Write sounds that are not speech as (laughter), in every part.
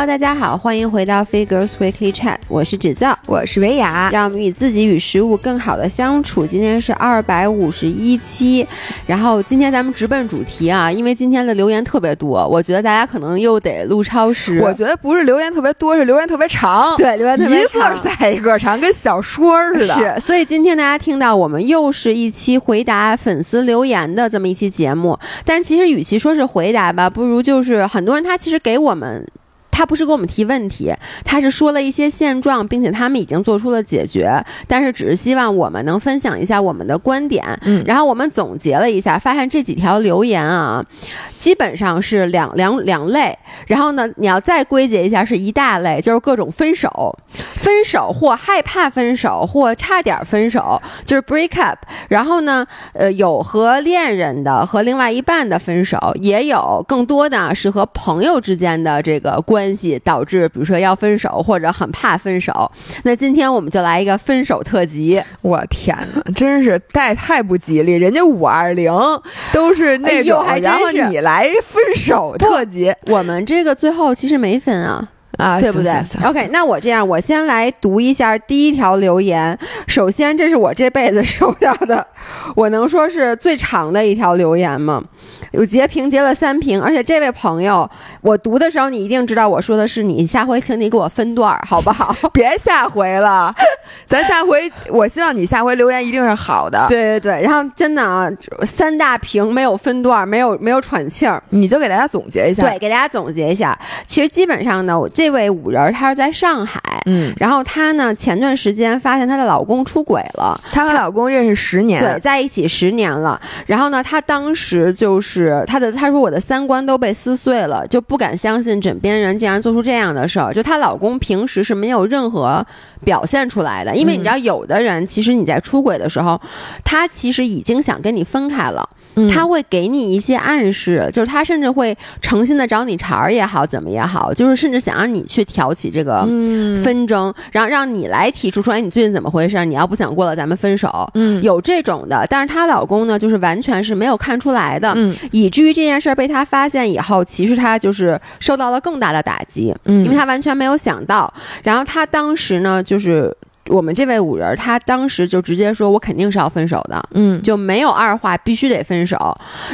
Hello，大家好，欢迎回到 Figures Weekly Chat，我是芷造，我是维雅，让我们与自己与食物更好的相处。今天是二百五十一期，然后今天咱们直奔主题啊，因为今天的留言特别多，我觉得大家可能又得录超时。我觉得不是留言特别多，是留言特别长。对，留言特别长，一个赛一个长，跟小说似的。是，所以今天大家听到我们又是一期回答粉丝留言的这么一期节目，但其实与其说是回答吧，不如就是很多人他其实给我们。他不是给我们提问题，他是说了一些现状，并且他们已经做出了解决，但是只是希望我们能分享一下我们的观点。嗯，然后我们总结了一下，发现这几条留言啊，基本上是两两两类。然后呢，你要再归结一下，是一大类，就是各种分手、分手或害怕分手或差点分手，就是 break up。然后呢，呃，有和恋人的和另外一半的分手，也有更多的是和朋友之间的这个关。关系导致，比如说要分手或者很怕分手，那今天我们就来一个分手特辑。我天哪，真是太太不吉利！人家五二零都是那种，然后你来分手特辑，我们这个最后其实没分啊啊，对不对？OK，那我这样，我先来读一下第一条留言。首先，这是我这辈子收到的，我能说是最长的一条留言吗？有截屏截了三屏，而且这位朋友，我读的时候你一定知道我说的是你。下回请你给我分段儿，好不好？(laughs) 别下回了，(laughs) 咱下回，我希望你下回留言一定是好的。对对对，然后真的啊，三大屏没有分段，没有没有喘气儿，你就给大家总结一下。对，给大家总结一下。其实基本上呢，我这位五人他是在上海，嗯，然后她呢前段时间发现她的老公出轨了，她和老公认识十年，对，在一起十年了。然后呢，她当时就是。是她的，她说我的三观都被撕碎了，就不敢相信枕边人竟然做出这样的事儿。就她老公平时是没有任何表现出来的，因为你知道，有的人其实你在出轨的时候，他其实已经想跟你分开了。他会给你一些暗示，就是他甚至会诚心的找你茬儿也好，怎么也好，就是甚至想让你去挑起这个纷争，然后让你来提出说，哎，你最近怎么回事？你要不想过了，咱们分手。嗯，有这种的，但是她老公呢，就是完全是没有看出来的，嗯，以至于这件事儿被他发现以后，其实他就是受到了更大的打击，嗯，因为他完全没有想到，然后他当时呢，就是。我们这位五人，他当时就直接说：“我肯定是要分手的，嗯，就没有二话，必须得分手。”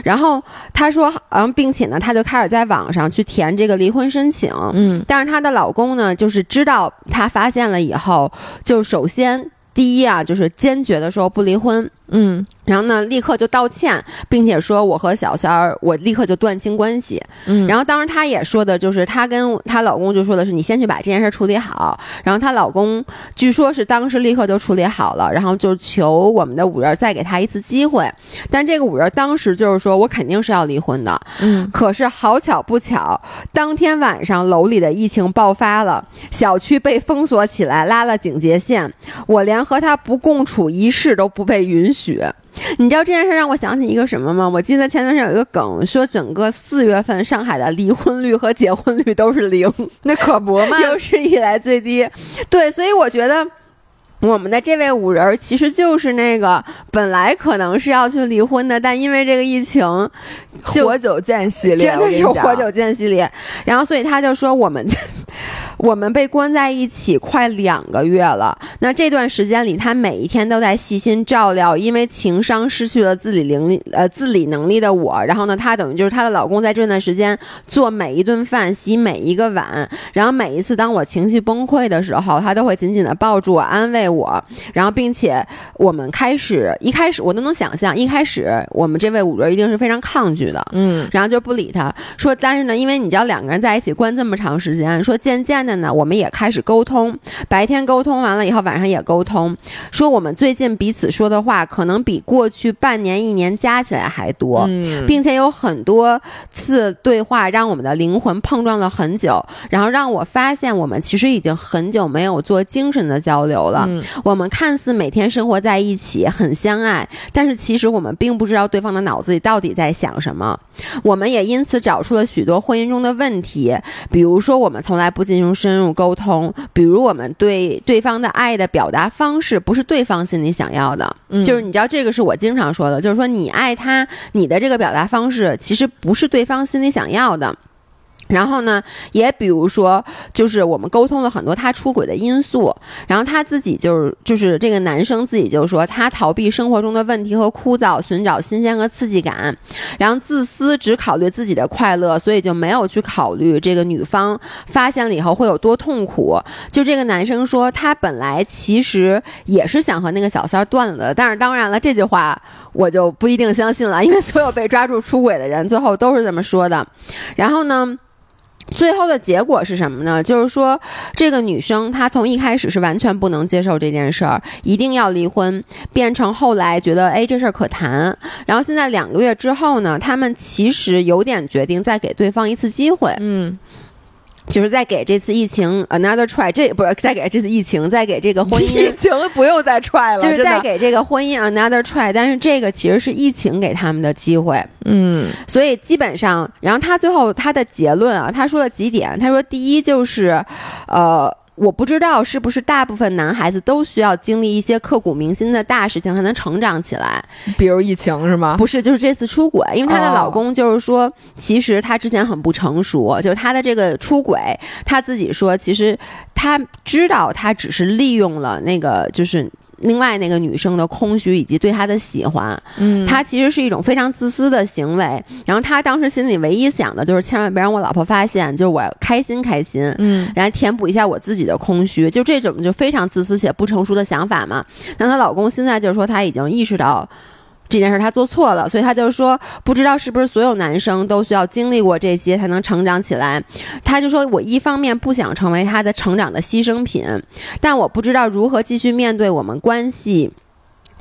然后他说：“嗯，并且呢，他就开始在网上去填这个离婚申请，嗯，但是她的老公呢，就是知道她发现了以后，就首先第一啊，就是坚决的说不离婚。”嗯，然后呢，立刻就道歉，并且说我和小三儿，我立刻就断清关系。嗯，然后当时她也说的，就是她跟她老公就说的是，你先去把这件事处理好。然后她老公据说是当时立刻就处理好了，然后就求我们的五人再给他一次机会。但这个五人当时就是说我肯定是要离婚的。嗯，可是好巧不巧，当天晚上楼里的疫情爆发了，小区被封锁起来，拉了警戒线，我连和他不共处一室都不被允许。许，你知道这件事让我想起一个什么吗？我记得前段时间有一个梗，说整个四月份上海的离婚率和结婚率都是零，(laughs) 那可不嘛，(laughs) 有史以来最低。对，所以我觉得我们的这位五人其实就是那个本来可能是要去离婚的，但因为这个疫情，活久见系列，真的是活久见系列。然后，所以他就说我们。我们被关在一起快两个月了，那这段时间里，她每一天都在细心照料因为情伤失去了自理能力呃自理能力的我。然后呢，她等于就是她的老公在这段时间做每一顿饭、洗每一个碗。然后每一次当我情绪崩溃的时候，他都会紧紧的抱住我，安慰我。然后并且我们开始一开始我都能想象，一开始我们这位五哥一定是非常抗拒的，嗯，然后就不理他，说但是呢，因为你知道两个人在一起关这么长时间，说渐渐。的呢，我们也开始沟通，白天沟通完了以后，晚上也沟通，说我们最近彼此说的话可能比过去半年、一年加起来还多，并且有很多次对话让我们的灵魂碰撞了很久，然后让我发现我们其实已经很久没有做精神的交流了。我们看似每天生活在一起，很相爱，但是其实我们并不知道对方的脑子里到底在想什么。我们也因此找出了许多婚姻中的问题，比如说我们从来不进行深入沟通，比如我们对对方的爱的表达方式不是对方心里想要的，就是你知道这个是我经常说的，就是说你爱他，你的这个表达方式其实不是对方心里想要的。然后呢，也比如说，就是我们沟通了很多他出轨的因素，然后他自己就是就是这个男生自己就说他逃避生活中的问题和枯燥，寻找新鲜和刺激感，然后自私，只考虑自己的快乐，所以就没有去考虑这个女方发现了以后会有多痛苦。就这个男生说，他本来其实也是想和那个小三断了的，但是当然了，这句话我就不一定相信了，因为所有被抓住出轨的人最后都是这么说的。然后呢？最后的结果是什么呢？就是说，这个女生她从一开始是完全不能接受这件事儿，一定要离婚，变成后来觉得哎这事儿可谈，然后现在两个月之后呢，他们其实有点决定再给对方一次机会。嗯。就是在给这次疫情 another try，这不是在给这次疫情，在给这个婚姻 (laughs) 疫情不用再 try 了，就是在给这个婚姻 another try。但是这个其实是疫情给他们的机会，嗯，所以基本上，然后他最后他的结论啊，他说了几点，他说第一就是，呃。我不知道是不是大部分男孩子都需要经历一些刻骨铭心的大事情才能成长起来，比如疫情是吗？不是，就是这次出轨，因为她的老公就是说，其实她之前很不成熟，就是她的这个出轨，她自己说，其实她知道她只是利用了那个就是。另外那个女生的空虚以及对他的喜欢，嗯，他其实是一种非常自私的行为。然后他当时心里唯一想的就是千万别让我老婆发现，就是我开心开心，嗯，然后填补一下我自己的空虚，就这种就非常自私且不成熟的想法嘛。那她老公现在就是说他已经意识到。这件事他做错了，所以他就说不知道是不是所有男生都需要经历过这些才能成长起来。他就说我一方面不想成为他的成长的牺牲品，但我不知道如何继续面对我们关系。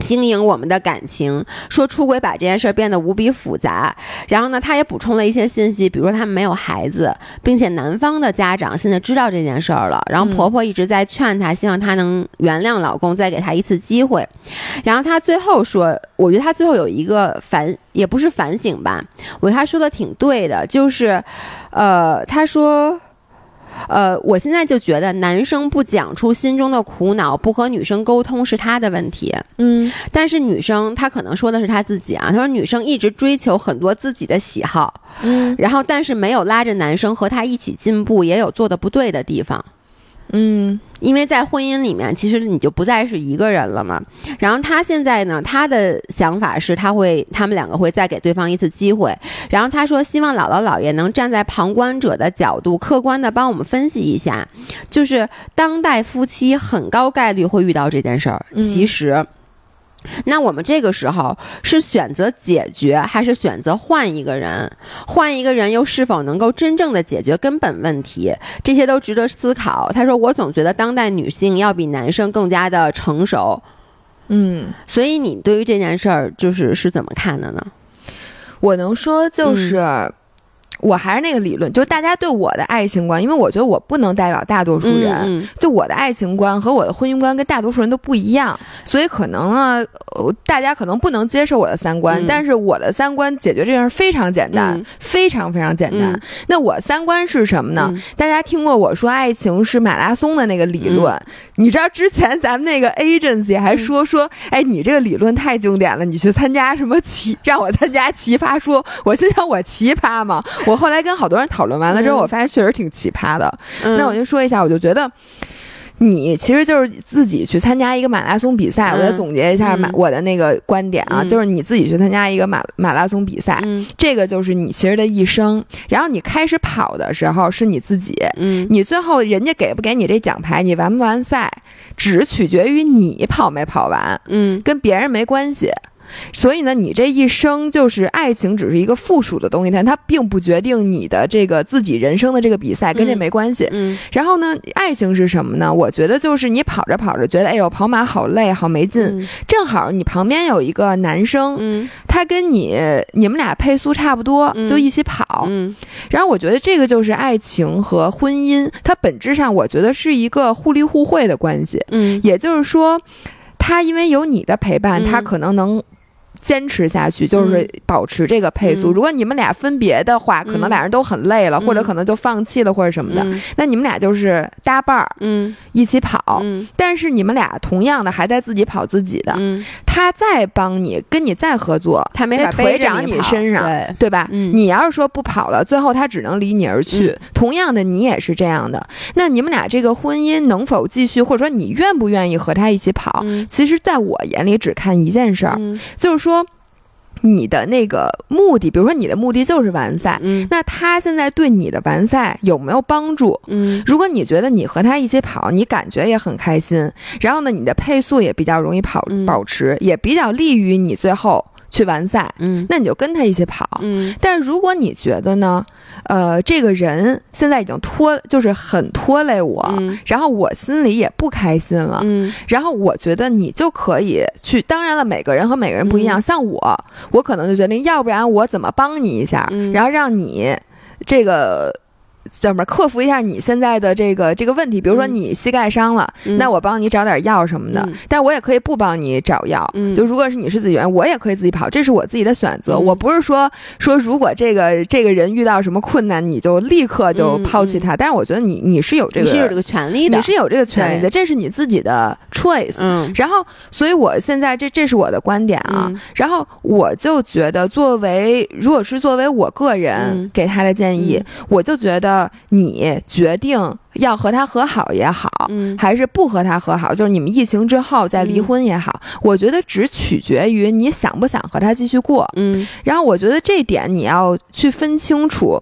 经营我们的感情，说出轨把这件事儿变得无比复杂。然后呢，他也补充了一些信息，比如说他们没有孩子，并且男方的家长现在知道这件事儿了。然后婆婆一直在劝她，希望她能原谅老公，再给他一次机会。然后他最后说，我觉得他最后有一个反，也不是反省吧，我觉得他说的挺对的，就是，呃，他说。呃，我现在就觉得男生不讲出心中的苦恼，不和女生沟通是他的问题。嗯，但是女生她可能说的是她自己啊。她说女生一直追求很多自己的喜好，嗯，然后但是没有拉着男生和她一起进步，也有做的不对的地方。嗯，因为在婚姻里面，其实你就不再是一个人了嘛。然后他现在呢，他的想法是他会，他们两个会再给对方一次机会。然后他说，希望姥姥姥爷能站在旁观者的角度，客观的帮我们分析一下，就是当代夫妻很高概率会遇到这件事儿。其实。那我们这个时候是选择解决，还是选择换一个人？换一个人又是否能够真正的解决根本问题？这些都值得思考。他说：“我总觉得当代女性要比男生更加的成熟。”嗯，所以你对于这件事儿就是是怎么看的呢？我能说就是。我还是那个理论，就是大家对我的爱情观，因为我觉得我不能代表大多数人，就我的爱情观和我的婚姻观跟大多数人都不一样，所以可能呢，大家可能不能接受我的三观，但是我的三观解决这件事非常简单，非常非常简单。那我三观是什么呢？大家听过我说爱情是马拉松的那个理论？你知道之前咱们那个 agency 还说说，哎，你这个理论太经典了，你去参加什么奇，让我参加奇葩说，我心想我奇葩吗？我后来跟好多人讨论完了之后，我发现确实挺奇葩的。那我就说一下，我就觉得你其实就是自己去参加一个马拉松比赛。我再总结一下马我的那个观点啊，就是你自己去参加一个马马拉松比赛，这个就是你其实的一生。然后你开始跑的时候是你自己，嗯，你最后人家给不给你这奖牌，你完不完赛，只取决于你跑没跑完，嗯，跟别人没关系。所以呢，你这一生就是爱情，只是一个附属的东西，但它并不决定你的这个自己人生的这个比赛，跟这没关系。嗯。然后呢，爱情是什么呢？我觉得就是你跑着跑着觉得，哎呦，跑马好累，好没劲。正好你旁边有一个男生，嗯，他跟你你们俩配速差不多，就一起跑。嗯。然后我觉得这个就是爱情和婚姻，它本质上我觉得是一个互利互惠的关系。嗯。也就是说，他因为有你的陪伴，他可能能。坚持下去，就是保持这个配速。如果你们俩分别的话，可能俩人都很累了，或者可能就放弃了或者什么的。那你们俩就是搭伴儿，嗯，一起跑。但是你们俩同样的还在自己跑自己的，他再帮你跟你再合作，他没法腿长你身上，对对吧？你要是说不跑了，最后他只能离你而去。同样的，你也是这样的。那你们俩这个婚姻能否继续，或者说你愿不愿意和他一起跑？其实，在我眼里只看一件事儿，就是说。你的那个目的，比如说你的目的就是完赛，嗯，那他现在对你的完赛有没有帮助？嗯，如果你觉得你和他一起跑，你感觉也很开心，然后呢，你的配速也比较容易跑保持，也比较利于你最后。去完赛，嗯，那你就跟他一起跑，嗯。但是如果你觉得呢，呃，这个人现在已经拖，就是很拖累我，然后我心里也不开心了，嗯。然后我觉得你就可以去，当然了，每个人和每个人不一样。像我，我可能就决定，要不然我怎么帮你一下，然后让你这个。叫什么？克服一下你现在的这个这个问题，比如说你膝盖伤了，那我帮你找点药什么的。但是我也可以不帮你找药。就如果是你是自己人，我也可以自己跑，这是我自己的选择。我不是说说如果这个这个人遇到什么困难，你就立刻就抛弃他。但是我觉得你你是有这个是有这个权利的，你是有这个权利的，这是你自己的 choice。嗯。然后，所以我现在这这是我的观点啊。然后我就觉得，作为如果是作为我个人给他的建议，我就觉得。你决定要和他和好也好，还是不和他和好，就是你们疫情之后再离婚也好，我觉得只取决于你想不想和他继续过。嗯，然后我觉得这点你要去分清楚，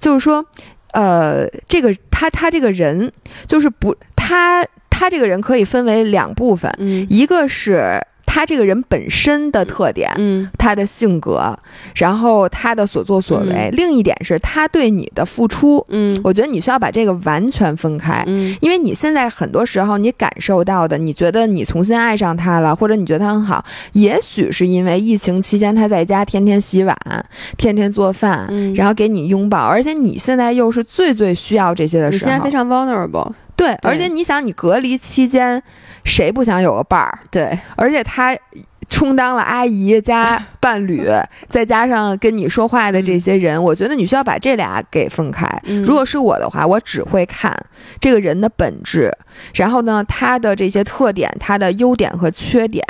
就是说，呃，这个他他这个人就是不他他这个人可以分为两部分，一个是。他这个人本身的特点，嗯，他的性格，然后他的所作所为。另一点是他对你的付出，嗯，我觉得你需要把这个完全分开，嗯，因为你现在很多时候你感受到的，你觉得你重新爱上他了，或者你觉得他很好，也许是因为疫情期间他在家天天洗碗，天天做饭，然后给你拥抱，而且你现在又是最最需要这些的时候，你现在非常 vulnerable，对，而且你想，你隔离期间。谁不想有个伴儿？对，而且他充当了阿姨加伴侣，(laughs) 再加上跟你说话的这些人，我觉得你需要把这俩给分开。如果是我的话，我只会看这个人的本质，然后呢，他的这些特点、他的优点和缺点，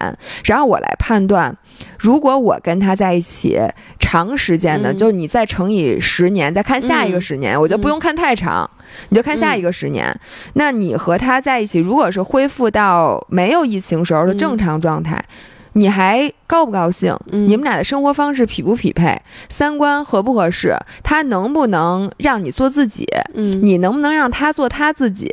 然后我来判断。如果我跟他在一起长时间的，就是你再乘以十年，再看下一个十年，我觉得不用看太长，你就看下一个十年。那你和他在一起，如果是恢复到没有疫情时候的正常状态。你还高不高兴？你们俩的生活方式匹不匹配？三观合不合适？他能不能让你做自己？嗯，你能不能让他做他自己？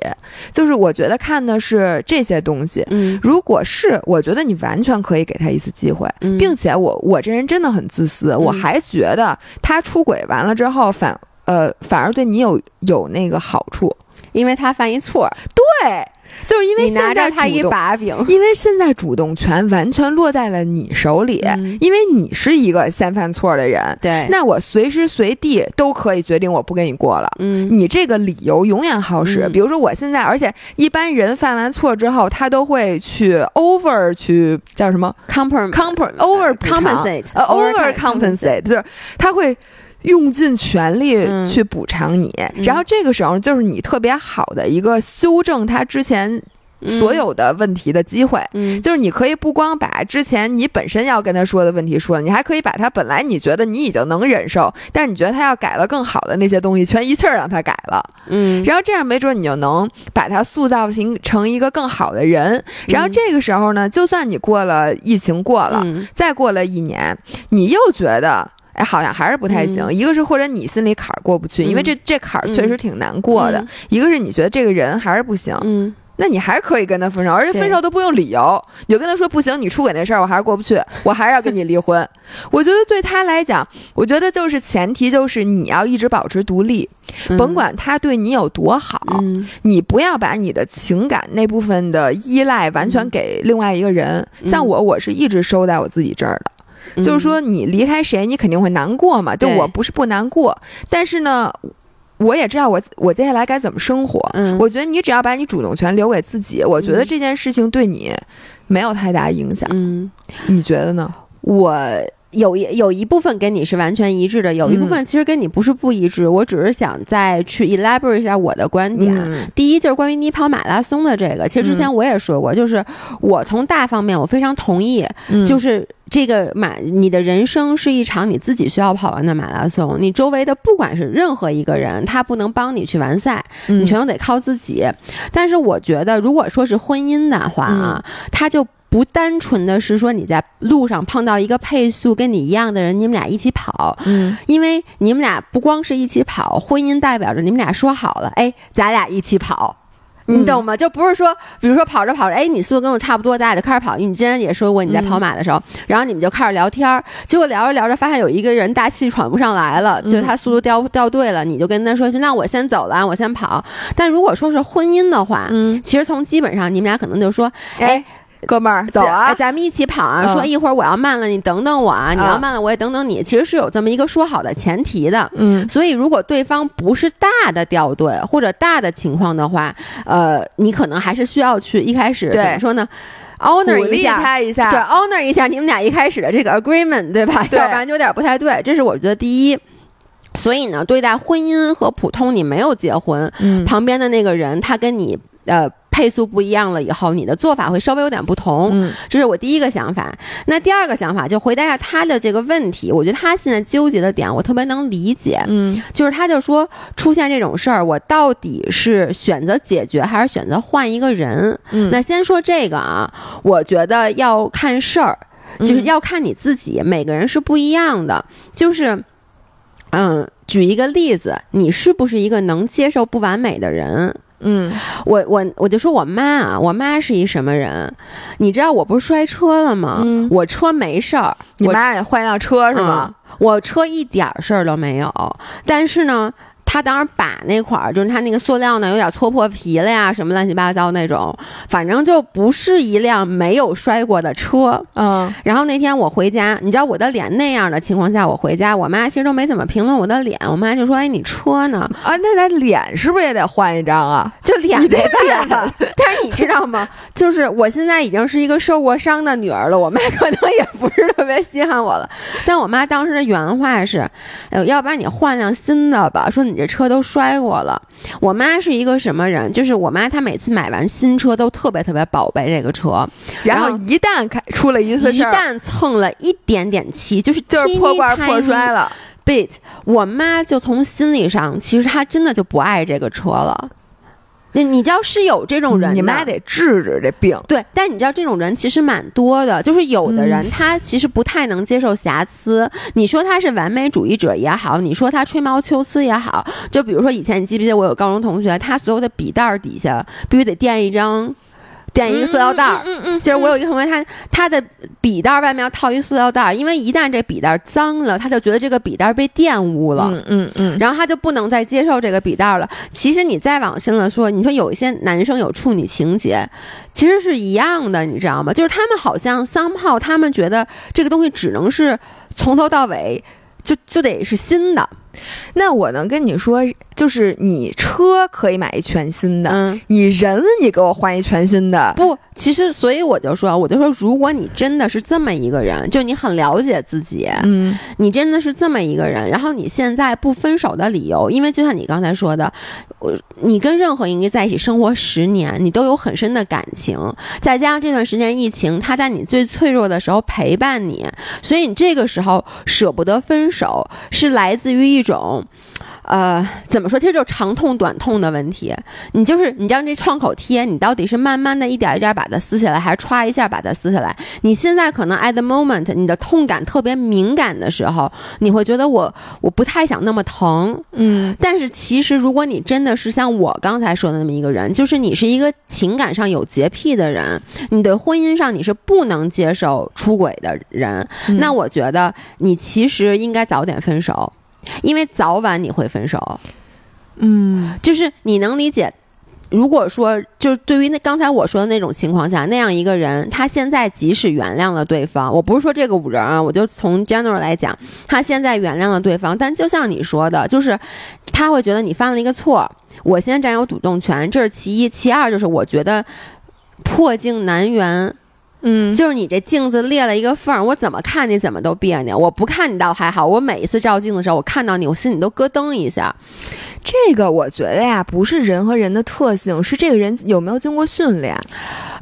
就是我觉得看的是这些东西。嗯，如果是，我觉得你完全可以给他一次机会，并且我我这人真的很自私，我还觉得他出轨完了之后反呃反而对你有有那个好处，因为他犯一错。对。就是因为现在他一把柄，因为现在主动权完全落在了你手里，因为你是一个先犯错的人，对，那我随时随地都可以决定我不跟你过了，嗯，你这个理由永远好使。比如说我现在，而且一般人犯完错之后，他都会去 over 去叫什么 compensate comp over compensate 呃 over compensate，就是他会。用尽全力去补偿你，然后这个时候就是你特别好的一个修正他之前所有的问题的机会。嗯，就是你可以不光把之前你本身要跟他说的问题说了，你还可以把他本来你觉得你已经能忍受，但是你觉得他要改了更好的那些东西，全一气儿让他改了。嗯，然后这样没准你就能把他塑造形成一个更好的人。然后这个时候呢，就算你过了疫情过了，再过了一年，你又觉得。哎，好像还是不太行。一个是或者你心里坎儿过不去，因为这这坎儿确实挺难过的。一个是你觉得这个人还是不行，嗯，那你还可以跟他分手，而且分手都不用理由，你就跟他说不行，你出轨那事儿我还是过不去，我还是要跟你离婚。(laughs) 我觉得对他来讲，我觉得就是前提就是你要一直保持独立，甭管他对你有多好，你不要把你的情感那部分的依赖完全给另外一个人。像我，我是一直收在我自己这儿的。就是说，你离开谁，你肯定会难过嘛。就我不是不难过，但是呢，我也知道我我接下来该怎么生活。嗯，我觉得你只要把你主动权留给自己，我觉得这件事情对你没有太大影响。嗯，你觉得呢？我。有一有一部分跟你是完全一致的，有一部分其实跟你不是不一致。我只是想再去 elaborate 一下我的观点。第一就是关于你跑马拉松的这个，其实之前我也说过，就是我从大方面我非常同意，就是这个马，你的人生是一场你自己需要跑完的马拉松。你周围的不管是任何一个人，他不能帮你去完赛，你全都得靠自己。但是我觉得，如果说是婚姻的话啊，他就。不单纯的是说你在路上碰到一个配速跟你一样的人，你们俩一起跑，嗯，因为你们俩不光是一起跑，婚姻代表着你们俩说好了，哎，咱俩一起跑，你懂吗？就不是说，比如说跑着跑着，哎，你速度跟我差不多，咱俩就开始跑。你之前也说过你在跑马的时候，然后你们就开始聊天，结果聊着聊着发现有一个人大气喘不上来了，就他速度掉掉队了，你就跟他说，那我先走了，我先跑。但如果说是婚姻的话，嗯，其实从基本上你们俩可能就说，哎。哥们儿，走啊！咱们一起跑啊！说一会儿我要慢了，你等等我啊！你要慢了，我也等等你。其实是有这么一个说好的前提的。嗯，所以如果对方不是大的掉队或者大的情况的话，呃，你可能还是需要去一开始怎么说呢？honor 一下他一下，对，honor 一下你们俩一开始的这个 agreement，对吧？要不然就有点不太对。这是我觉得第一。所以呢，对待婚姻和普通你没有结婚，旁边的那个人他跟你呃。配速不一样了以后，你的做法会稍微有点不同。嗯，这是我第一个想法。那第二个想法就回答一下他的这个问题。我觉得他现在纠结的点，我特别能理解。嗯，就是他就说出现这种事儿，我到底是选择解决还是选择换一个人？嗯，那先说这个啊，我觉得要看事儿，就是要看你自己，每个人是不一样的。就是，嗯，举一个例子，你是不是一个能接受不完美的人？嗯，我我我就说我妈啊，我妈是一什么人？你知道我不是摔车了吗？我车没事儿，你妈也换一辆车是吗？我车一点事儿都没有，但是呢。他当时把那块儿，就是他那个塑料呢，有点搓破皮了呀，什么乱七八糟那种，反正就不是一辆没有摔过的车。嗯，然后那天我回家，你知道我的脸那样的情况下，我回家，我妈其实都没怎么评论我的脸，我妈就说：“哎，你车呢？啊，那咱脸是不是也得换一张啊？(laughs) 就脸没办法。但是你知道吗？就是我现在已经是一个受过伤的女儿了，我妈可能也不是特别稀罕我了。但我妈当时的原话是：，呃，要不然你换辆新的吧，说你这。”车都摔过了，我妈是一个什么人？就是我妈，她每次买完新车都特别特别宝贝这个车，然后一旦开出了一次一旦蹭了一点点漆，就是就是破罐破摔了。bit，我妈就从心理上，其实她真的就不爱这个车了。那你知道是有这种人，你妈得治治这病。对，但你知道这种人其实蛮多的，就是有的人他其实不太能接受瑕疵。你说他是完美主义者也好，你说他吹毛求疵也好，就比如说以前你记不记得我有高中同学，他所有的笔袋底下必须得垫一张。垫一个塑料袋儿，嗯嗯，就是我有一个同学，他他的笔袋外面要套一塑料袋儿，因为一旦这笔袋脏了，他就觉得这个笔袋被玷污了，嗯嗯嗯，然后他就不能再接受这个笔袋了。其实你再往深了说，你说有一些男生有处女情节，其实是一样的，你知道吗？就是他们好像桑炮，他们觉得这个东西只能是从头到尾就就得是新的。那我能跟你说，就是你车可以买一全新的，嗯，你人你给我换一全新的，不，其实所以我就说，我就说，如果你真的是这么一个人，就你很了解自己，嗯，你真的是这么一个人，然后你现在不分手的理由，因为就像你刚才说的，我你跟任何一个在一起生活十年，你都有很深的感情，再加上这段时间疫情，他在你最脆弱的时候陪伴你，所以你这个时候舍不得分手，是来自于一。种，呃，怎么说？其实就是长痛短痛的问题。你就是，你知道那创口贴，你到底是慢慢的一点一点把它撕下来，还是歘一下把它撕下来？你现在可能 at the moment，你的痛感特别敏感的时候，你会觉得我我不太想那么疼，嗯。但是其实，如果你真的是像我刚才说的那么一个人，就是你是一个情感上有洁癖的人，你的婚姻上你是不能接受出轨的人，那我觉得你其实应该早点分手。因为早晚你会分手，嗯，就是你能理解。如果说，就是对于那刚才我说的那种情况下，那样一个人，他现在即使原谅了对方，我不是说这个五人啊，我就从 general 来讲，他现在原谅了对方，但就像你说的，就是他会觉得你犯了一个错，我先占有主动权，这是其一，其二就是我觉得破镜难圆。嗯，就是你这镜子裂了一个缝儿，我怎么看你怎么都别扭。我不看你倒还好，我每一次照镜子的时候，我看到你，我心里都咯噔一下。这个我觉得呀，不是人和人的特性，是这个人有没有经过训练。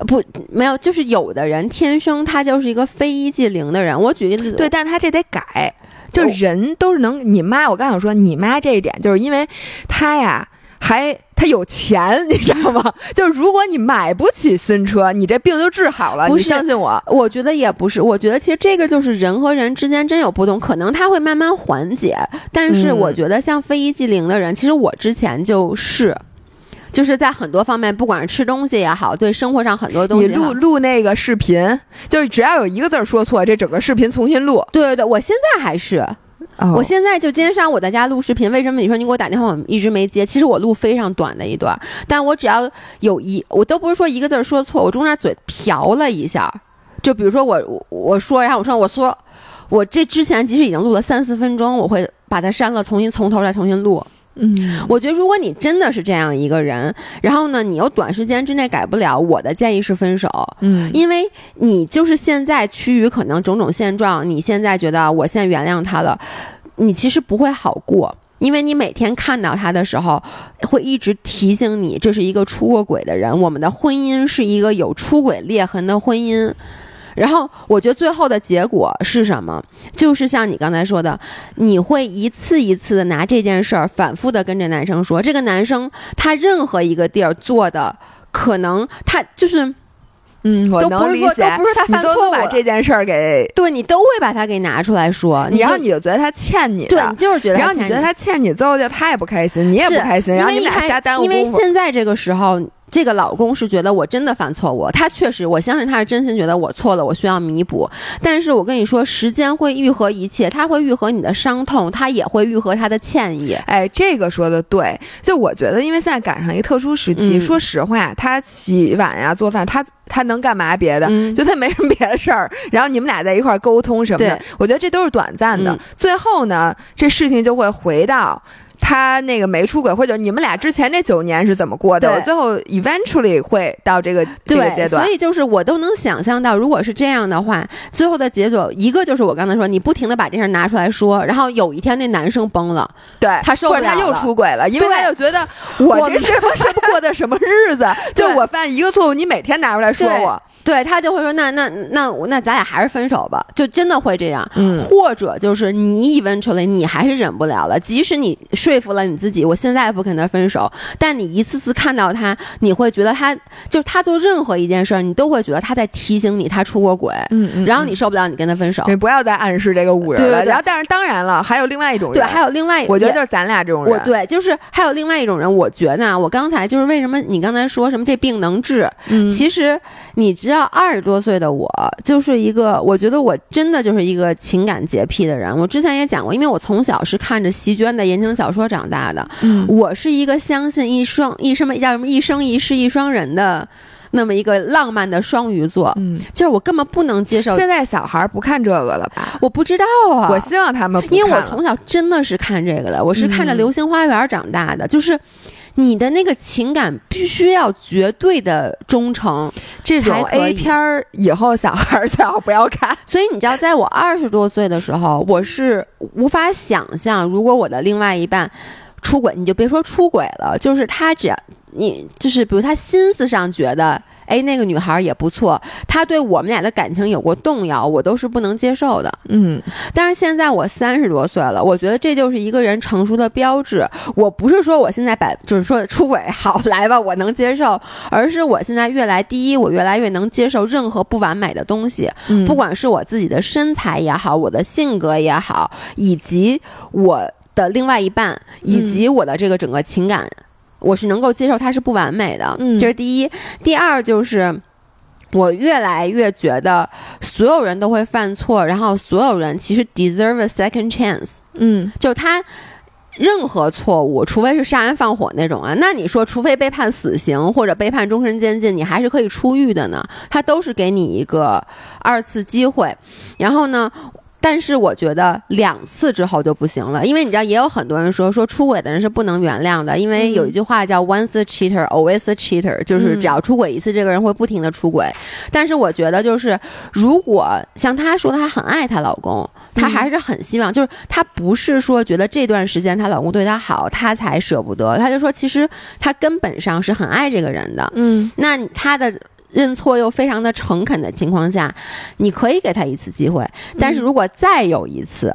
不，没有，就是有的人天生他就是一个非一即零的人。我举个例子，对，但他这得改，就是人都是能。你妈，我刚想说，你妈这一点，就是因为她呀。还他有钱，(laughs) 你知道吗？(laughs) 就是如果你买不起新车，你这病就治好了。不相信我，我觉得也不是。我觉得其实这个就是人和人之间真有不同，可能他会慢慢缓解。但是我觉得像非一即零的人，其实我之前就是，就是在很多方面，不管是吃东西也好，对生活上很多东西，你录录那个视频，就是只要有一个字说错，这整个视频重新录。对对对，我现在还是。我现在就今天上午我在家录视频，为什么你说你给我打电话我一直没接？其实我录非常短的一段，但我只要有一，我都不是说一个字说错，我中间嘴瓢了一下，就比如说我我说，然后我说我说我这之前即使已经录了三四分钟，我会把它删了，重新从头再重新录。嗯，我觉得如果你真的是这样一个人，然后呢，你又短时间之内改不了，我的建议是分手。嗯，因为你就是现在趋于可能种种现状，你现在觉得我现在原谅他了，你其实不会好过，因为你每天看到他的时候，会一直提醒你这是一个出过轨的人，我们的婚姻是一个有出轨裂痕的婚姻。然后我觉得最后的结果是什么？就是像你刚才说的，你会一次一次的拿这件事儿反复的跟这男生说，这个男生他任何一个地儿做的，可能他就是，嗯，我能理解，都不是他犯错误，把这件事儿给对你都会把他给拿出来说，然后你就觉得他欠你，对，你就是觉得，然后你觉得他欠你，最后就他也不开心，你也不开心，然后你们俩瞎耽误因为现在这个时候。这个老公是觉得我真的犯错误，他确实，我相信他是真心觉得我错了，我需要弥补。但是我跟你说，时间会愈合一切，他会愈合你的伤痛，他也会愈合他的歉意。哎，这个说的对。就我觉得，因为现在赶上一个特殊时期，说实话，他洗碗呀、做饭，他他能干嘛别的？就他没什么别的事儿。然后你们俩在一块儿沟通什么的，我觉得这都是短暂的。最后呢，这事情就会回到。他那个没出轨，或者你们俩之前那九年是怎么过的？最后 eventually 会到这个这个阶段，所以就是我都能想象到，如果是这样的话，最后的结果一个就是我刚才说，你不停的把这事拿出来说，然后有一天那男生崩了，对他受不了，了他又出轨了，因为他就觉得我这是是过的什么日子？(laughs) 就我犯一个错误，你每天拿出来说我。对他就会说，那那那那咱俩还是分手吧，就真的会这样。嗯，或者就是你一问出来，你还是忍不了了，即使你说服了你自己，我现在不跟他分手，但你一次次看到他，你会觉得他就他做任何一件事儿，你都会觉得他在提醒你他出过轨。嗯嗯，然后你受不了，你跟他分手。你不要再暗示这个五人了。然后，但是当然了，还有另外一种人，对，还有另外，我觉得就是咱俩这种人。我对，就是还有另外一种人，我觉得啊我刚才就是为什么你刚才说什么这病能治？嗯，其实你只要二十多岁。的，我就是一个，我觉得我真的就是一个情感洁癖的人。我之前也讲过，因为我从小是看着席绢的言情小说长大的。嗯，我是一个相信一双一什么叫什么一生一世一双人的那么一个浪漫的双鱼座。嗯，就是我根本不能接受。现在小孩不看这个了吧？我不知道啊。我希望他们，因为我从小真的是看这个的，我是看着《流星花园》长大的，就是。你的那个情感必须要绝对的忠诚，这种 A 片儿以后小孩最好不要看。(laughs) 所以你知道，在我二十多岁的时候，我是无法想象，如果我的另外一半出轨，你就别说出轨了，就是他只要你就是比如他心思上觉得。哎，那个女孩也不错，她对我们俩的感情有过动摇，我都是不能接受的。嗯，但是现在我三十多岁了，我觉得这就是一个人成熟的标志。我不是说我现在百就是说出轨好来吧，我能接受，而是我现在越来第一，我越来越能接受任何不完美的东西，不管是我自己的身材也好，我的性格也好，以及我的另外一半，以及我的这个整个情感。我是能够接受他是不完美的，这是第一。第二就是，我越来越觉得所有人都会犯错，然后所有人其实 deserve a second chance。嗯，就他任何错误，除非是杀人放火那种啊，那你说除非被判死刑或者被判终身监禁，你还是可以出狱的呢。他都是给你一个二次机会。然后呢？但是我觉得两次之后就不行了，因为你知道，也有很多人说说出轨的人是不能原谅的，因为有一句话叫 “once a cheater, always a cheater”，就是只要出轨一次，这个人会不停的出轨。但是我觉得，就是如果像她说她很爱她老公，她还是很希望，就是她不是说觉得这段时间她老公对她好，她才舍不得，她就说其实她根本上是很爱这个人的。嗯，那她的。认错又非常的诚恳的情况下，你可以给他一次机会，但是如果再有一次，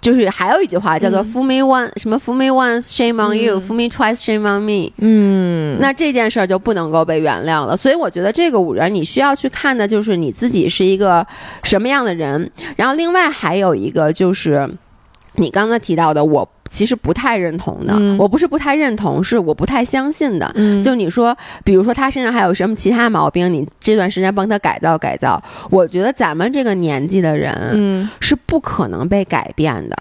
就是还有一句话叫做 “fool me once”，什么 “fool me once shame on you”，“fool me twice shame on me”。嗯，那这件事儿就不能够被原谅了。所以我觉得这个五人你需要去看的就是你自己是一个什么样的人。然后另外还有一个就是你刚刚提到的我。其实不太认同的，我不是不太认同，是我不太相信的。就你说，比如说他身上还有什么其他毛病，你这段时间帮他改造改造，我觉得咱们这个年纪的人是不可能被改变的。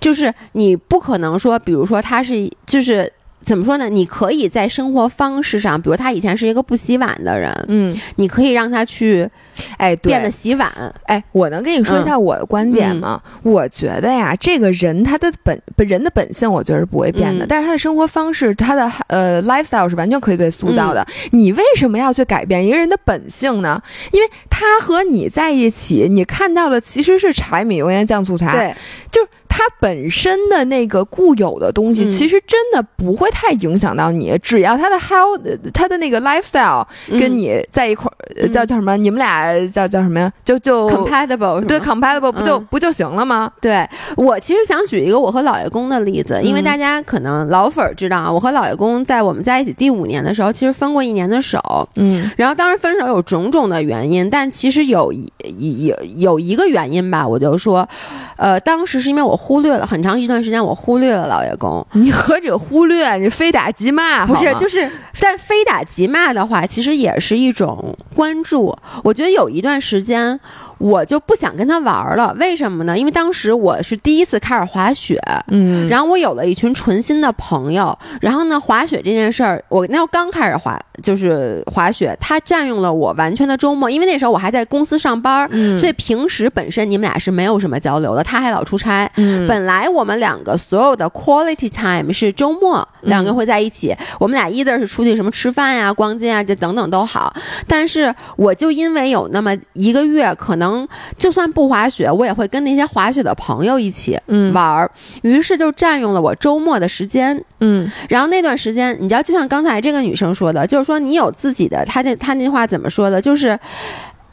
就是你不可能说，比如说他是就是。怎么说呢？你可以在生活方式上，比如他以前是一个不洗碗的人，嗯，你可以让他去，哎，变得洗碗。哎，我能跟你说一下我的观点吗？我觉得呀，这个人他的本人的本性，我觉得是不会变的，但是他的生活方式，他的呃 lifestyle 是完全可以被塑造的。你为什么要去改变一个人的本性呢？因为他和你在一起，你看到的其实是柴米油盐酱醋茶，对，就是。他本身的那个固有的东西，其实真的不会太影响到你。只要他的 health，他的那个 lifestyle 跟你在一块儿，叫叫什么？你们俩叫叫什么呀？就就 (laughs) compatible，对 compatible 不就不就行了吗？对我其实想举一个我和老爷公的例子，因为大家可能老粉儿知道啊，我和老爷公在我们在一起第五年的时候，其实分过一年的手。嗯，然后当时分手有种种的原因，但其实有一有有一个原因吧，我就说，呃，当时是因为我。忽略了很长一段时间，我忽略了老爷公。你何止忽略，你非打即骂，不是？就是，但非打即骂的话，其实也是一种关注。我觉得有一段时间。我就不想跟他玩了，为什么呢？因为当时我是第一次开始滑雪，嗯，然后我有了一群纯新的朋友，然后呢，滑雪这件事儿，我那刚开始滑就是滑雪，它占用了我完全的周末，因为那时候我还在公司上班，所以平时本身你们俩是没有什么交流的，他还老出差，本来我们两个所有的 quality time 是周末两个人会在一起，我们俩 either 是出去什么吃饭呀、逛街啊，这等等都好，但是我就因为有那么一个月可能。能就算不滑雪，我也会跟那些滑雪的朋友一起玩儿，于是就占用了我周末的时间。嗯，然后那段时间，你知道，就像刚才这个女生说的，就是说你有自己的，她那她那话怎么说的？就是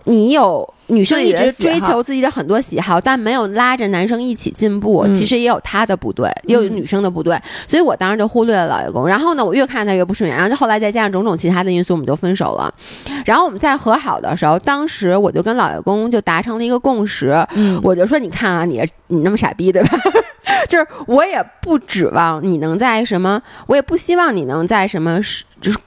你有。女生一直追求自己的很多喜好，但没有拉着男生一起进步。其实也有他的不对，也有女生的不对。所以我当时就忽略了老爷公。然后呢，我越看他越不顺眼。然后就后来再加上种种其他的因素，我们就分手了。然后我们在和好的时候，当时我就跟老爷公就达成了一个共识。我就说：“你看啊，你你那么傻逼，对吧？(laughs) 就是我也不指望你能在什么，我也不希望你能在什么事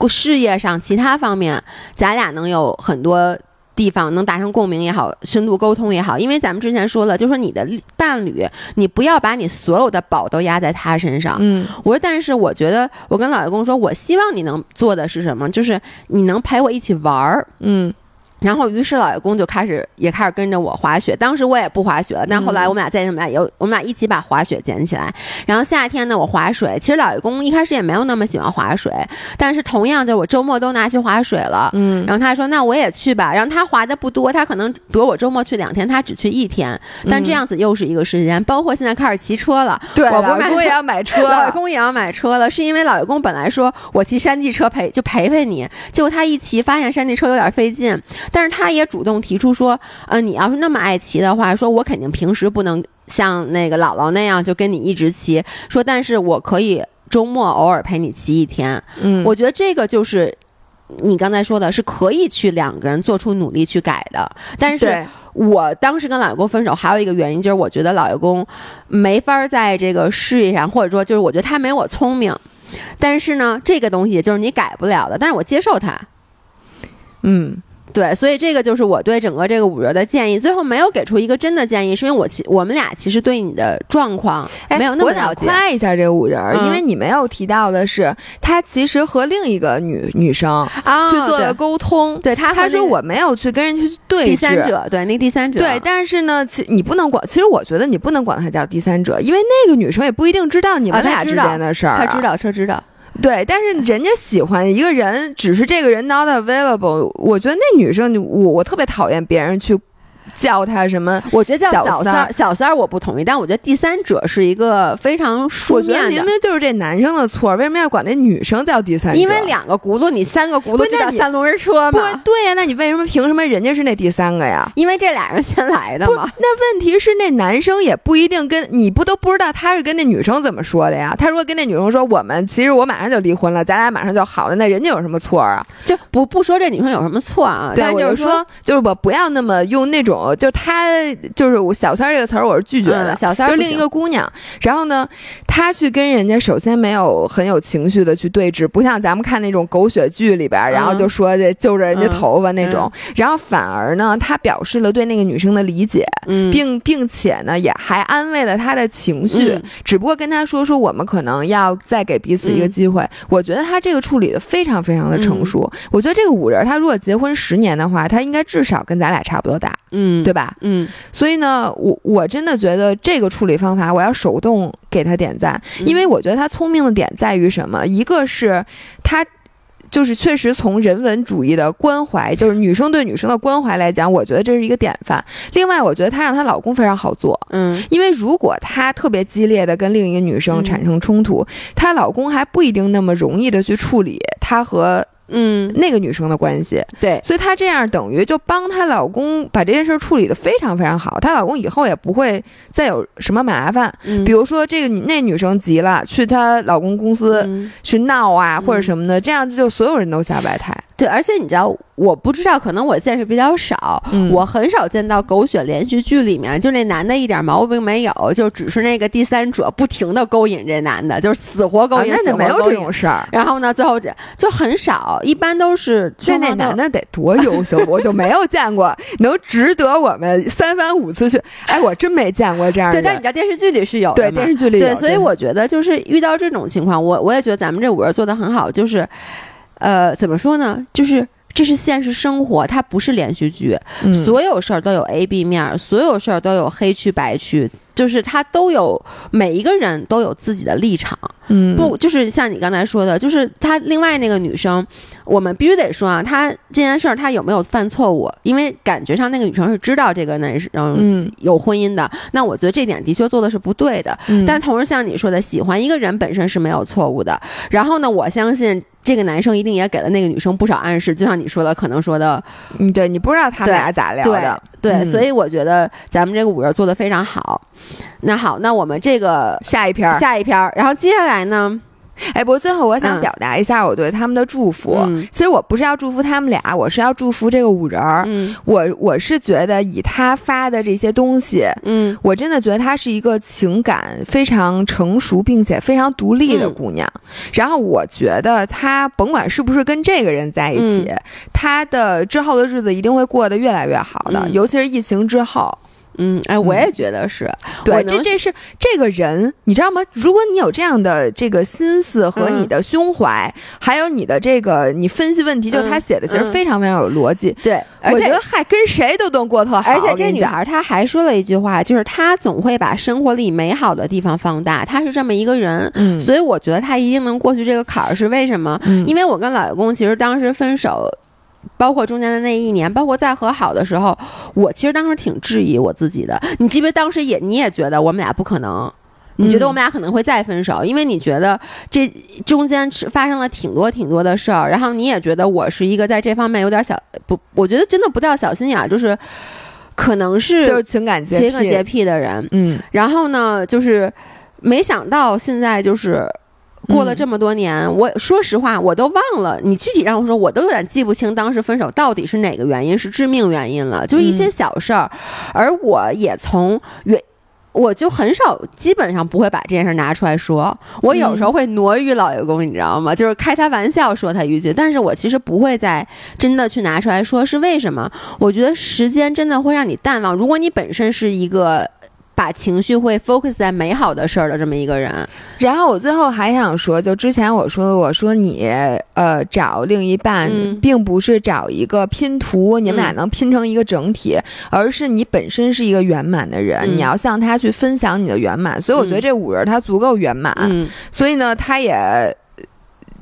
事业上、其他方面，咱俩能有很多。”地方能达成共鸣也好，深度沟通也好，因为咱们之前说了，就说你的伴侣，你不要把你所有的宝都压在他身上。嗯，我说，但是我觉得，我跟老爷公说，我希望你能做的是什么？就是你能陪我一起玩儿。嗯。然后，于是老爷公就开始也开始跟着我滑雪。当时我也不滑雪了，但后来我们俩在我们俩有我们俩一起把滑雪捡起来。然后夏天呢，我滑水。其实老爷公一开始也没有那么喜欢滑水，但是同样就我周末都拿去滑水了。嗯，然后他说：“那我也去吧。”然后他滑的不多，他可能比如我周末去两天，他只去一天。但这样子又是一个时间。包括现在开始骑车了，对，老爷公也要买车，(laughs) 老爷公也要买车了，是因为老爷公本来说我骑山地车陪就陪陪你，结果他一骑发现山地车有点费劲，但是他也主。动提出说，呃，你要是那么爱骑的话，说我肯定平时不能像那个姥姥那样就跟你一直骑。说，但是我可以周末偶尔陪你骑一天。嗯，我觉得这个就是你刚才说的，是可以去两个人做出努力去改的。但是我当时跟老爷公分手，还有一个原因就是我觉得老爷公没法在这个事业上，或者说就是我觉得他没我聪明。但是呢，这个东西就是你改不了的，但是我接受他。嗯。对，所以这个就是我对整个这个五折的建议。最后没有给出一个真的建议，是因为我其我们俩其实对你的状况没有那么了解。夸一下这个五人，因为你没有提到的是，他其实和另一个女女生去做了沟通。对他，他说我没有去跟人去对第三者，对那第三者。对，但是呢，其你不能管。其实我觉得你不能管他叫第三者，因为那个女生也不一定知道你们俩之间的事儿。他知道，他知道。对，但是人家喜欢一个人，只是这个人 not available。我觉得那女生，我我特别讨厌别人去。叫他什么？我觉得叫小三儿，小三儿我不同意，但我觉得第三者是一个非常书面的。明明就是这男生的错，为什么要管那女生叫第三者？因为两个轱辘，你三个轱辘就叫三轮车嘛。不对呀，那你为什么凭什么人家是那第三个呀？因为这俩人先来的嘛。那问题是那男生也不一定跟你不都不知道他是跟那女生怎么说的呀？他如果跟那女生说我们其实我马上就离婚了，咱俩马上就好了，那人家有什么错啊？就不不说这女生有什么错啊？对，就是说就是我不要那么用那种就他。就是我小三儿这个词儿，我是拒绝的。小三儿就另一个姑娘，然后呢，她去跟人家，首先没有很有情绪的去对峙，不像咱们看那种狗血剧里边，然后就说这揪着人家头发那种，然后反而呢，她表示了对那个女生的理解，并并且呢，也还安慰了她的情绪，只不过跟她说说我们可能要再给彼此一个机会。我觉得她这个处理的非常非常的成熟。我觉得这个五人，他如果结婚十年的话，他应该至少跟咱俩差不多大，嗯，对吧？嗯。所以呢，我我真的觉得这个处理方法，我要手动给他点赞，因为我觉得他聪明的点在于什么？一个是他就是确实从人文主义的关怀，就是女生对女生的关怀来讲，我觉得这是一个典范。另外，我觉得她让她老公非常好做，嗯，因为如果她特别激烈的跟另一个女生产生冲突，她老公还不一定那么容易的去处理她和。嗯，那个女生的关系，对，所以她这样等于就帮她老公把这件事处理的非常非常好，她老公以后也不会再有什么麻烦。比如说这个那女生急了，去她老公公司去闹啊，或者什么的，这样子就所有人都下白台。对，而且你知道。我不知道，可能我见识比较少，我很少见到狗血连续剧里面，就那男的一点毛病没有，就只是那个第三者不停的勾引这男的，就是死活勾引，那没有这种事儿。然后呢，最后这就很少，一般都是这那男的得多优秀，我就没有见过 (laughs) 能值得我们三番五次去。哎，我真没见过这样的。对，但你知道电视剧里是有，对电视剧里对，所以我觉得就是遇到这种情况，我我也觉得咱们这五人做的很好，就是，呃，怎么说呢，就是。这是现实生活，它不是连续剧。所有事儿都有 A、B 面，所有事儿都有黑区白区，就是它都有每一个人都有自己的立场。嗯，不，就是像你刚才说的，就是他另外那个女生，我们必须得说啊，她这件事儿她有没有犯错误？因为感觉上那个女生是知道这个男生嗯有婚姻的，那我觉得这点的确做的是不对的。但同时像你说的，喜欢一个人本身是没有错误的。然后呢，我相信。这个男生一定也给了那个女生不少暗示，就像你说的，可能说的，嗯，对你不知道他们俩咋聊的，对，所以我觉得咱们这个五人做的非常好。那好，那我们这个下一篇，下一篇，然后接下来呢？哎，不过最后我想表达一下我对他们的祝福。其实我不是要祝福他们俩，我是要祝福这个五人儿。我我是觉得以他发的这些东西，嗯，我真的觉得她是一个情感非常成熟并且非常独立的姑娘。然后我觉得她甭管是不是跟这个人在一起，她的之后的日子一定会过得越来越好的，尤其是疫情之后。嗯，哎，我也觉得是，对，这这是这个人，你知道吗？如果你有这样的这个心思和你的胸怀，还有你的这个你分析问题，就是他写的其实非常非常有逻辑。对，我觉得嗨，跟谁都能过特好。而且这女孩她还说了一句话，就是她总会把生活里美好的地方放大，她是这么一个人。嗯，所以我觉得她一定能过去这个坎儿，是为什么？因为我跟老公其实当时分手。包括中间的那一年，包括再和好的时候，我其实当时挺质疑我自己的。你记不？当时也你也觉得我们俩不可能，你觉得我们俩可能会再分手，因为你觉得这中间发生了挺多挺多的事儿。然后你也觉得我是一个在这方面有点小不，我觉得真的不叫小心眼，就是可能是就是情感情感洁癖的人。嗯，然后呢，就是没想到现在就是。过了这么多年，我说实话，我都忘了你具体让我说，我都有点记不清当时分手到底是哪个原因，是致命原因了，就是一些小事儿。而我也从原，我就很少，基本上不会把这件事拿出来说。我有时候会挪于老爷公，你知道吗？就是开他玩笑说他一句，但是我其实不会再真的去拿出来说，是为什么？我觉得时间真的会让你淡忘。如果你本身是一个。把情绪会 focus 在美好的事儿的这么一个人，然后我最后还想说，就之前我说的，我说你呃找另一半，并不是找一个拼图，你们俩能拼成一个整体，而是你本身是一个圆满的人，你要向他去分享你的圆满。所以我觉得这五人他足够圆满，所以呢，他也。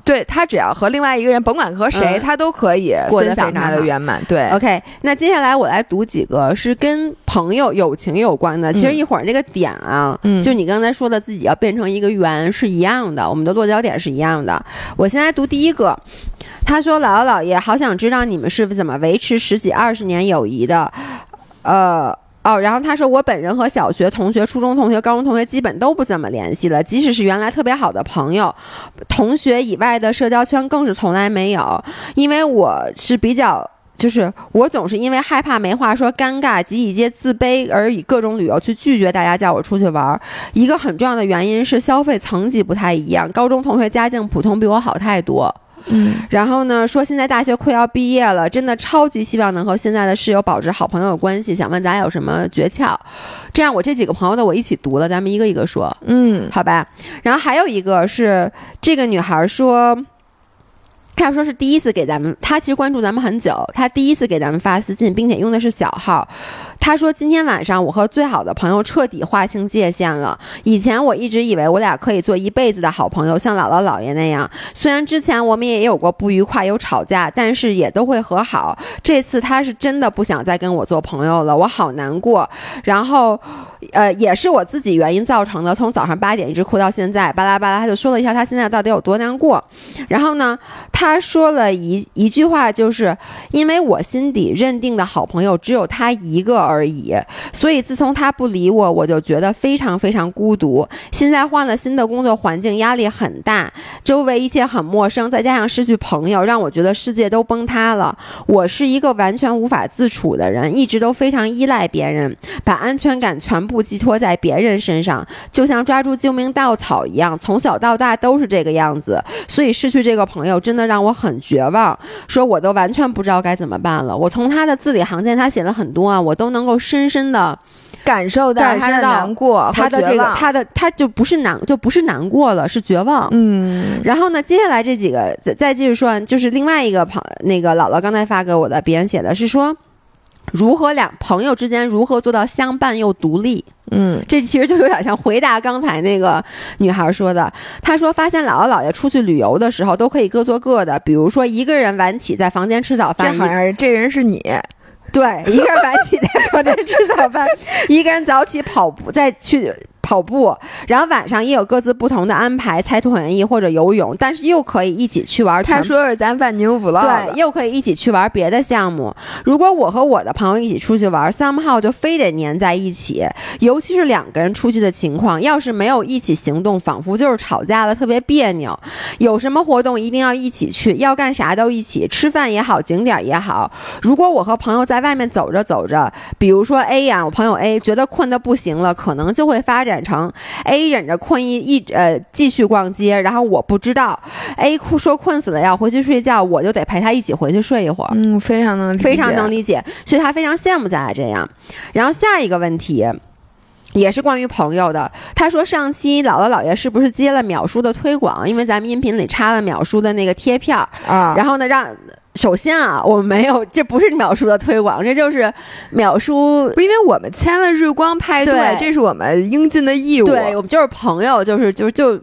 对他只要和另外一个人，甭管和谁，他都可以分享他的圆满。对，OK，那接下来我来读几个是跟朋友友情有关的。其实一会儿这个点啊，就你刚才说的自己要变成一个圆是一样的，我们的落脚点是一样的。我先来读第一个，他说：“姥姥姥爷，好想知道你们是怎么维持十几二十年友谊的，呃。”哦，然后他说，我本人和小学同学、初中同学、高中同学基本都不怎么联系了，即使是原来特别好的朋友、同学以外的社交圈更是从来没有，因为我是比较，就是我总是因为害怕没话说、尴尬及一些自卑而以各种理由去拒绝大家叫我出去玩。一个很重要的原因是消费层级不太一样，高中同学家境普通，比我好太多。嗯，然后呢？说现在大学快要毕业了，真的超级希望能和现在的室友保持好朋友的关系。想问咱有什么诀窍？这样我这几个朋友的我一起读了，咱们一个一个说。嗯，好吧。然后还有一个是这个女孩说。他说是第一次给咱们，他其实关注咱们很久。他第一次给咱们发私信，并且用的是小号。他说今天晚上我和最好的朋友彻底划清界限了。以前我一直以为我俩可以做一辈子的好朋友，像姥姥姥爷那样。虽然之前我们也有过不愉快，有吵架，但是也都会和好。这次他是真的不想再跟我做朋友了，我好难过。然后。呃，也是我自己原因造成的，从早上八点一直哭到现在，巴拉巴拉，他就说了一下他现在到底有多难过。然后呢，他他说了一一句话，就是因为我心底认定的好朋友只有他一个而已，所以自从他不理我，我就觉得非常非常孤独。现在换了新的工作环境，压力很大，周围一切很陌生，再加上失去朋友，让我觉得世界都崩塌了。我是一个完全无法自处的人，一直都非常依赖别人，把安全感全部。寄托在别人身上，就像抓住救命稻草一样，从小到大都是这个样子。所以失去这个朋友真的让我很绝望，说我都完全不知道该怎么办了。我从他的字里行间，他写了很多啊，我都能够深深的感受到他的难过，他的这个，他的他就不是难，就不是难过了，是绝望。嗯。然后呢，接下来这几个再再继续说，就是另外一个朋那个姥姥刚才发给我的，别人写的是说。如何两朋友之间如何做到相伴又独立？嗯，这其实就有点像回答刚才那个女孩说的。她说，发现姥姥姥爷出去旅游的时候都可以各做各的，比如说一个人晚起在房间吃早饭，这好像这人是你。对，一个人晚起在房间吃早饭，一个人早起跑步再去。跑步，然后晚上也有各自不同的安排，猜图演艺或者游泳，但是又可以一起去玩。他说是咱万宁 vlog，对，又可以一起去玩别的项目。如果我和我的朋友一起出去玩，somehow 就非得黏在一起，尤其是两个人出去的情况，要是没有一起行动，仿佛就是吵架了，特别别扭。有什么活动一定要一起去，要干啥都一起，吃饭也好，景点也好。如果我和朋友在外面走着走着，比如说 A 呀，我朋友 A 觉得困得不行了，可能就会发展。成 A 忍着困意一呃继续逛街，然后我不知道 A 哭说困死了要回去睡觉，我就得陪他一起回去睡一会儿。嗯，非常能非常能理解，所以他非常羡慕咱俩这样。然后下一个问题也是关于朋友的，他说上期姥姥姥爷是不是接了秒叔的推广？因为咱们音频里插了秒叔的那个贴片啊，然后呢让。首先啊，我们没有，这不是秒叔的推广，这就是秒叔，因为我们签了日光派对，这是我们应尽的义务。对，我们就是朋友，就是就就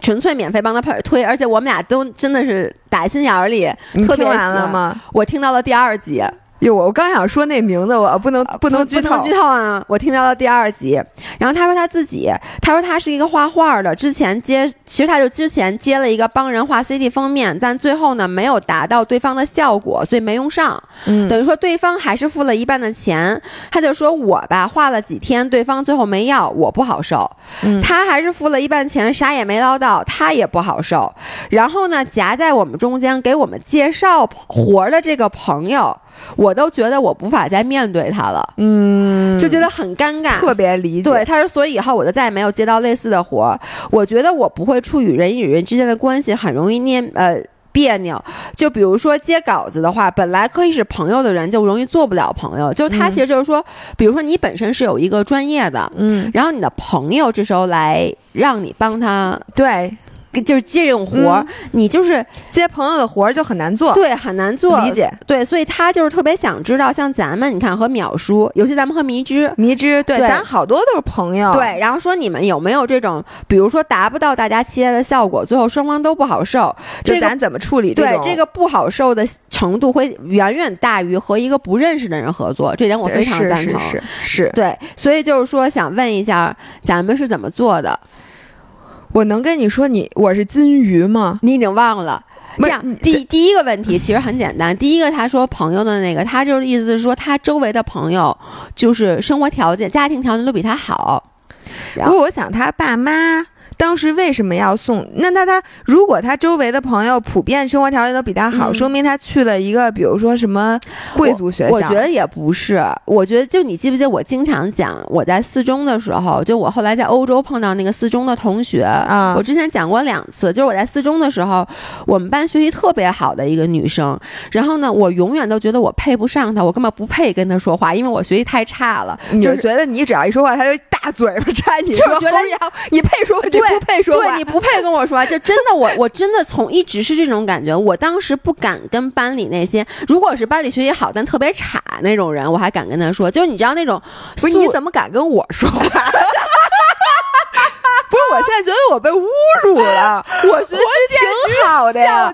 纯粹免费帮他推，而且我们俩都真的是打心眼儿里特别完了吗？我听到了第二集。哟，我刚想说那名字，我不能不能剧透剧透啊！我听到了第二集，然后他说他自己，他说他是一个画画的，之前接，其实他就之前接了一个帮人画 CD 封面，但最后呢没有达到对方的效果，所以没用上。嗯，等于说对方还是付了一半的钱，他就说我吧画了几天，对方最后没要，我不好受。嗯，他还是付了一半钱，啥也没捞到，他也不好受。然后呢，夹在我们中间给我们介绍活的这个朋友。我都觉得我无法再面对他了，嗯，就觉得很尴尬，特别理解。对，他说，所以以后我就再也没有接到类似的活儿。我觉得我不会处与人与人之间的关系很容易念呃别扭。就比如说接稿子的话，本来可以是朋友的人就容易做不了朋友。就他其实就是说，比如说你本身是有一个专业的，嗯，然后你的朋友这时候来让你帮他，对。就是接这种活儿，你就是接朋友的活儿就很难做，对，很难做。理解，对，所以他就是特别想知道，像咱们，你看和淼叔，尤其咱们和迷之，迷之，对，咱好多都是朋友。对，然后说你们有没有这种，比如说达不到大家期待的效果，最后双方都不好受，这咱怎么处理？对，这个不好受的程度会远远大于和一个不认识的人合作，这点我非常赞成。是是，对，所以就是说想问一下，咱们是怎么做的？我能跟你说，你我是金鱼吗？你已经忘了。这样，第第一个问题其实很简单。第一个，他说朋友的那个，他就是意思是说，他周围的朋友就是生活条件、家庭条件都比他好。不过，我想他爸妈。当时为什么要送？那那他如果他周围的朋友普遍生活条件都比他好，说明他去了一个比如说什么贵族学校？我觉得也不是。我觉得就你记不记得我经常讲我在四中的时候，就我后来在欧洲碰到那个四中的同学啊。我之前讲过两次，就是我在四中的时候，我们班学习特别好的一个女生，然后呢，我永远都觉得我配不上她，我根本不配跟她说话，因为我学习太差了。就是觉得你只要一说话，她就大嘴巴扇你，(laughs) 就是觉得你配说对。不配说对你不配跟我说，就真的我我真的从一直是这种感觉。我当时不敢跟班里那些，如果是班里学习好但特别差那种人，我还敢跟他说。就是你知道那种，不是你怎么敢跟我说话？(laughs) 不是，我现在觉得我被侮辱了。我学习挺好的呀。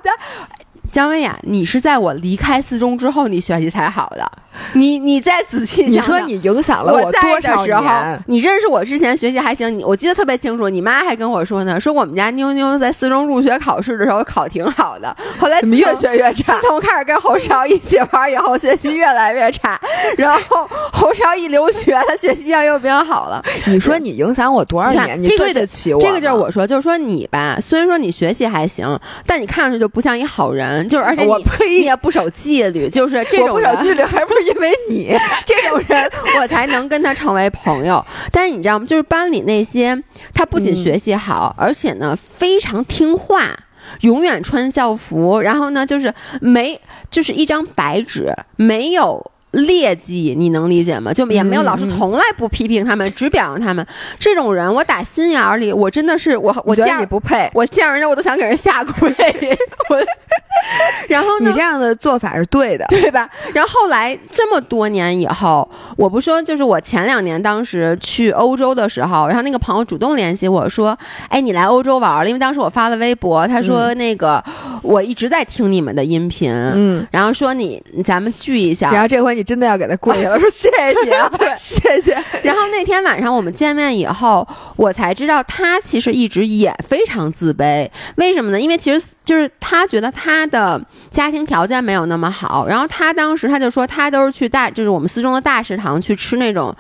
姜文雅，你是在我离开四中之后，你学习才好的。(laughs) 你你再仔细想，你说你影响了我多少时候？你认识我之前学习还行，你我记得特别清楚。你妈还跟我说呢，说我们家妞妞在四中入学考试的时候考挺好的，后来越学越差。自从开始跟侯少一起玩以后，学习越来越差。然后侯少一留学，他学习又变好了。(laughs) 你说你影响我多少年？你对得起我？这个就是我说，就是说你吧，虽然说你学习还行，但你看上去就不像一好人。就是而且我呸，你也不守纪律，就是这种不守纪律，还不是因为你。(laughs) 这种人，我才能跟他成为朋友。但是你知道吗？就是班里那些，他不仅学习好，而且呢非常听话，永远穿校服。然后呢，就是没，就是一张白纸，没有。劣迹，你能理解吗？就也没有老师从来不批评他们，只表扬他们。这种人，我打心眼里，我真的是我，我见你不配，我见人家我都想给人下跪。(laughs) 我，然后你这样的做法是对的，对吧？然后后来这么多年以后，我不说，就是我前两年当时去欧洲的时候，然后那个朋友主动联系我说：“哎，你来欧洲玩了？”因为当时我发了微博，他说：“那个我一直在听你们的音频，嗯，然后说你咱们聚一下。”然后这回。你真的要给他跪下了，说谢谢你啊，(laughs) 谢谢。然后那天晚上我们见面以后，我才知道他其实一直也非常自卑。为什么呢？因为其实就是他觉得他的家庭条件没有那么好。然后他当时他就说，他都是去大，就是我们四中的大食堂去吃那种，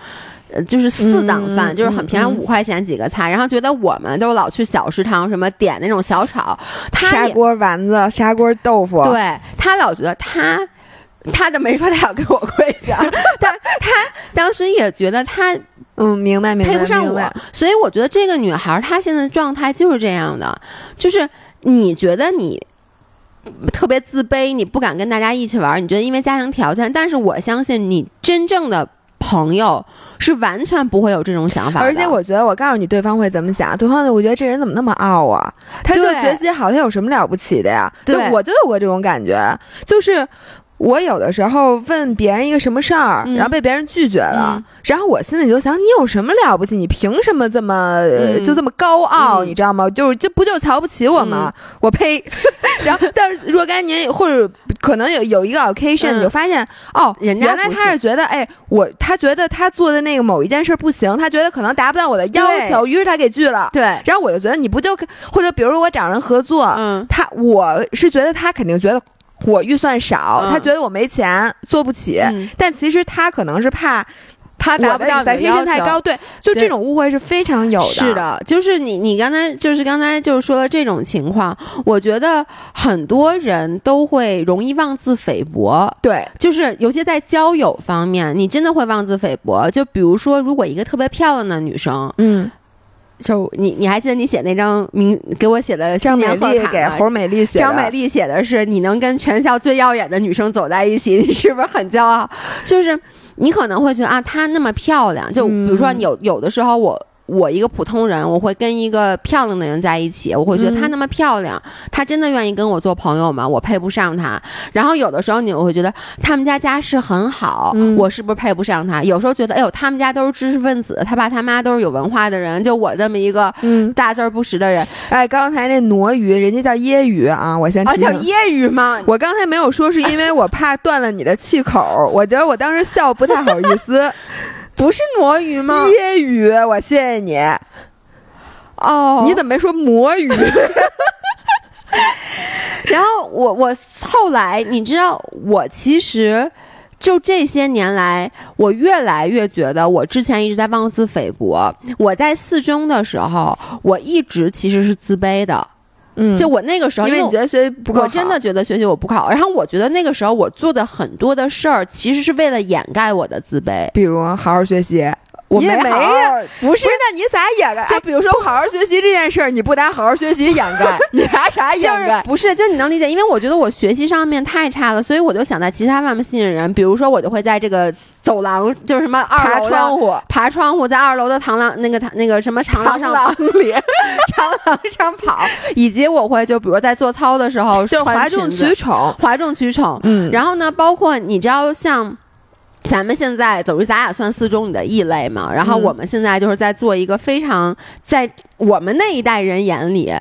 呃，就是四档饭，就是很便宜，五块钱几个菜。然后觉得我们都老去小食堂，什么点那种小炒，砂锅丸子、砂锅豆腐。对他老觉得他。他的没说他要给我跪下，(laughs) 但他当时也觉得他嗯明白明白配不上我，所以我觉得这个女孩她现在的状态就是这样的，就是你觉得你特别自卑，你不敢跟大家一起玩，你觉得因为家庭条件，但是我相信你真正的朋友是完全不会有这种想法，而且我觉得我告诉你对方会怎么想，对方我觉得这人怎么那么傲啊，他就学习好，他有什么了不起的呀？对，我就有过这种感觉，就是。我有的时候问别人一个什么事儿，然后被别人拒绝了，然后我心里就想，你有什么了不起？你凭什么这么就这么高傲？你知道吗？就是就不就瞧不起我吗？我呸！(laughs) 然后，但是若干年或者可能有有一个 occasion，你就发现哦，人家原来他是觉得，哎，我他觉得他做的那个某一件事不行，他觉得可能达不到我的要求，于是他给拒了。对，然后我就觉得你不就或者比如说我找人合作，嗯，他我是觉得他肯定觉得。我预算少，他觉得我没钱做不起，但其实他可能是怕。他达不到你要求太高，对，就这种误会是非常有的。是的，就是你你刚才就是刚才就是说的这种情况，我觉得很多人都会容易妄自菲薄。对，就是尤其在交友方面，你真的会妄自菲薄。就比如说，如果一个特别漂亮的女生，嗯。就你，你还记得你写那张名给我写的张美丽给侯美丽写张美丽写的是你能跟全校最耀眼的女生走在一起，你是不是很骄傲？就是你可能会觉得啊，她那么漂亮，就比如说有有的时候我。我一个普通人，我会跟一个漂亮的人在一起，我会觉得她那么漂亮，她真的愿意跟我做朋友吗？我配不上她。然后有的时候你会觉得他们家家世很好，我是不是配不上她？有时候觉得，哎呦，他们家都是知识分子，他爸他妈都是有文化的人，就我这么一个大字不识的人。哎，刚才那挪鱼，人家叫揶揄啊，我先啊叫揶揄吗？我刚才没有说，是因为我怕断了你的气口，我觉得我当时笑不太好意思。不是挪鱼吗？揶揄，我谢谢你。哦，你怎么没说魔芋？(laughs) 然后我我后来，你知道，我其实就这些年来，我越来越觉得，我之前一直在妄自菲薄。我在四中的时候，我一直其实是自卑的。嗯，就我那个时候，因为你觉得学习不够我真的觉得学习我不好。然后我觉得那个时候我做的很多的事儿，其实是为了掩盖我的自卑，比如好好学习。我没呀，不是，那你咋掩盖？就比如说不好好学习这件事儿，你不拿好好学习掩盖，(laughs) 你拿啥掩盖？不是，就你能理解？因为我觉得我学习上面太差了，所以我就想在其他方面吸引人。比如说，我就会在这个走廊，就是什么爬窗户，爬窗户，在二楼的长廊那个那个什么长廊上里，(laughs) 长廊上跑，以及我会就比如在做操的时候，就哗众取宠，哗众取宠。嗯，然后呢，包括你知道像。咱们现在，等于咱俩算四中里的异类嘛。然后我们现在就是在做一个非常在我们那一代人眼里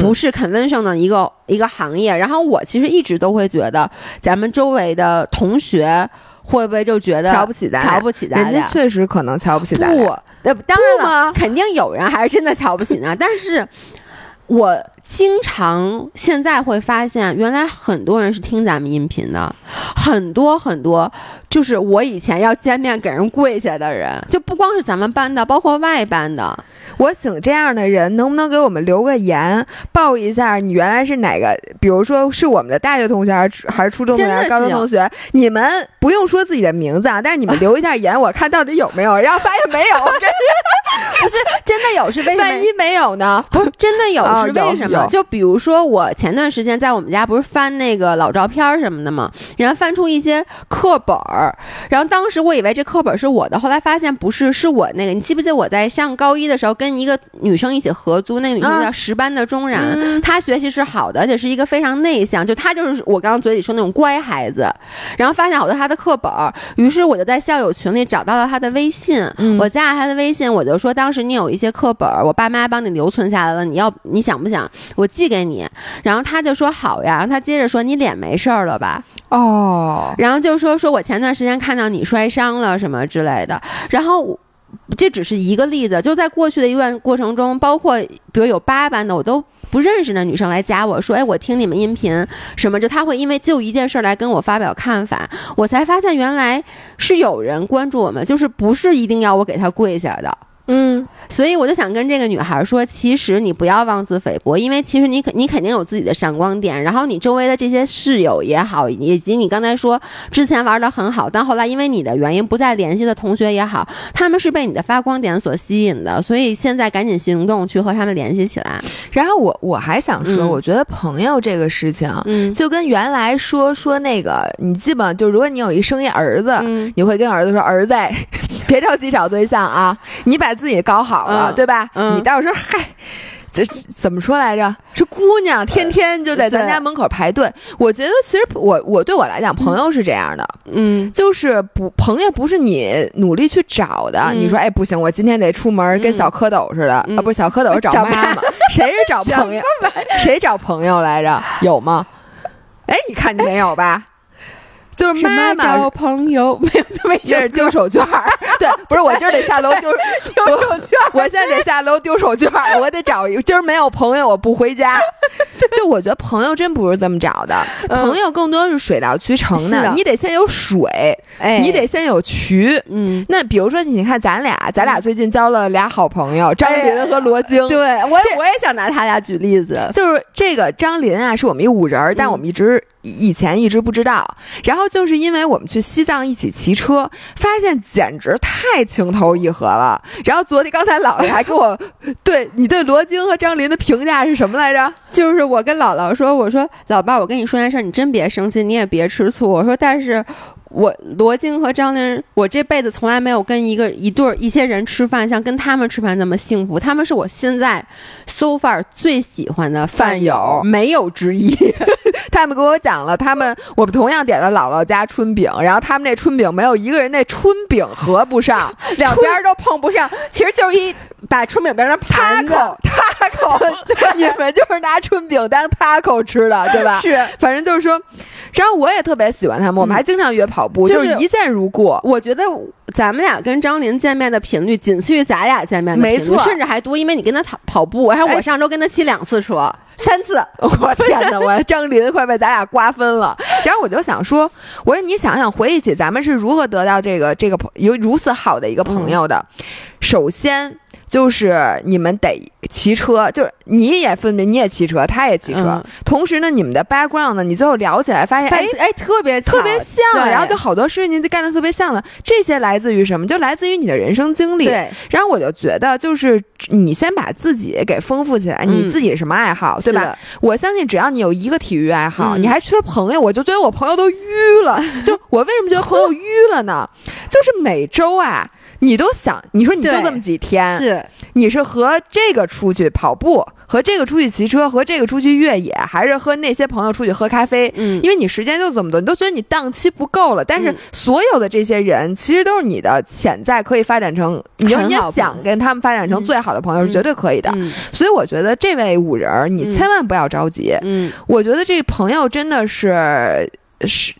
不是 convention 的一个一个行业。然后我其实一直都会觉得，咱们周围的同学会不会就觉得瞧不起咱？瞧不起咱？人家确实可能瞧不起咱。不，当然了，肯定有人还是真的瞧不起呢。但是。我经常现在会发现，原来很多人是听咱们音频的，很多很多，就是我以前要见面给人跪下的人，就不光是咱们班的，包括外班的。我请这样的人，能不能给我们留个言，报一下你原来是哪个？比如说是我们的大学同学，还是还是初中同学、高中同学？你们不用说自己的名字啊，但是你们留一下言，我看到底有没有。然后发现没有，不是真的有，是为什么？万一没有呢？不是真的有，是为什么？(laughs) 就比如说我前段时间在我们家不是翻那个老照片什么的嘛，然后翻出一些课本儿，然后当时我以为这课本是我的，后来发现不是，是我那个。你记不记得我在上高一的时候跟一个女生一起合租，那个女生叫十班的钟然，她学习是好的，而且是一个非常内向，就她就是我刚刚嘴里说那种乖孩子。然后发现好多她的课本儿，于是我就在校友群里找到了她的微信，我加了她的微信，我就说当时你有一些课本，我爸妈帮你留存下来了，你要你想不想我寄给你？然后他就说好呀，然后他接着说你脸没事儿了吧？哦，然后就说说我前段时间看到你摔伤了什么之类的，然后。这只是一个例子，就在过去的一段过程中，包括比如有八班的我都不认识的女生来加我说，哎，我听你们音频什么，就他会因为就一件事来跟我发表看法，我才发现原来是有人关注我们，就是不是一定要我给他跪下的。嗯，所以我就想跟这个女孩说，其实你不要妄自菲薄，因为其实你肯你肯定有自己的闪光点，然后你周围的这些室友也好，以及你刚才说之前玩的很好，但后来因为你的原因不再联系的同学也好，他们是被你的发光点所吸引的，所以现在赶紧行动去和他们联系起来。然后我我还想说，我觉得朋友这个事情，嗯，就跟原来说说那个，你基本就如果你有一生一儿子，你会跟儿子说，儿子 (laughs) 别着急找对象啊，你把。自己搞好了，对吧？你到时候嗨，这怎么说来着？是姑娘天天就在咱家门口排队。我觉得其实我我对我来讲，朋友是这样的，嗯，就是不朋友不是你努力去找的。你说哎不行，我今天得出门跟小蝌蚪似的啊，不是小蝌蚪是找妈妈，谁是找朋友？(laughs) 谁找朋友来着？有吗？哎，你看你没有吧？就是妈妈交朋友 (laughs) 没有这么一是 (laughs) 丢手绢儿，对，不是我今儿得下楼丢丢手绢儿，(laughs) 我现在得下楼丢手绢儿，我得找一个今儿没有朋友我不回家，就我觉得朋友真不是这么找的，朋友更多是水到渠成的。你得先有水，哎，你得先有渠。嗯，那比如说，你看咱俩，咱俩最近交了俩好朋友，张林和罗京。对我，我也想拿他俩举例子。就是这个张林啊，是我们一五人，但我们一直以前一直不知道。然后就是因为我们去西藏一起骑车，发现简直太情投意合了。然后昨天刚才姥姥还跟我，对你对罗京和张林的评价是什么来着？就是我跟姥姥说，我说老爸，我跟你说件事，你真别生气，你也别吃醋。我说，但是。我罗京和张琳，我这辈子从来没有跟一个一对儿一些人吃饭，像跟他们吃饭那么幸福。他们是我现在 so far 最喜欢的饭友，没有之一。(laughs) 他们跟我讲了，他们我们同样点了姥姥家春饼，然后他们那春饼没有一个人那春饼合不上，两边都碰不上，其实就是一把春饼变成塔口塔口，(laughs) 你们就是拿春饼当他口吃的，(laughs) 对吧？是，反正就是说。然后我也特别喜欢他们，我们还经常约跑步，就是一见如故。我觉得咱们俩跟张琳见面的频率仅次于咱俩见面的频率，甚至还多，因为你跟他跑跑步，然后我上周跟他骑两次车，(laughs) 三次。我天哪，我张琳快被咱俩瓜分了。然后我就想说，我说你想想，回忆起咱们是如何得到这个这个朋有如此好的一个朋友的，首先。就是你们得骑车，就是你也分别你也骑车，他也骑车。同时呢，你们的 background 呢，你最后聊起来发现，哎哎，特别特别像，然后就好多事情干的特别像了。这些来自于什么？就来自于你的人生经历。对。然后我就觉得，就是你先把自己给丰富起来，你自己什么爱好，对吧？我相信只要你有一个体育爱好，你还缺朋友，我就觉得我朋友都淤了。(laughs) 就我为什么觉得朋友淤了呢？就是每周啊。你都想，你说你就这么几天，是你是和这个出去跑步，和这个出去骑车，和这个出去越野，还是和那些朋友出去喝咖啡？嗯，因为你时间就这么多，你都觉得你档期不够了。但是所有的这些人，其实都是你的潜在可以发展成，你要你想跟他们发展成最好的朋友是绝对可以的。所以我觉得这位五人，你千万不要着急。嗯，我觉得这朋友真的是是。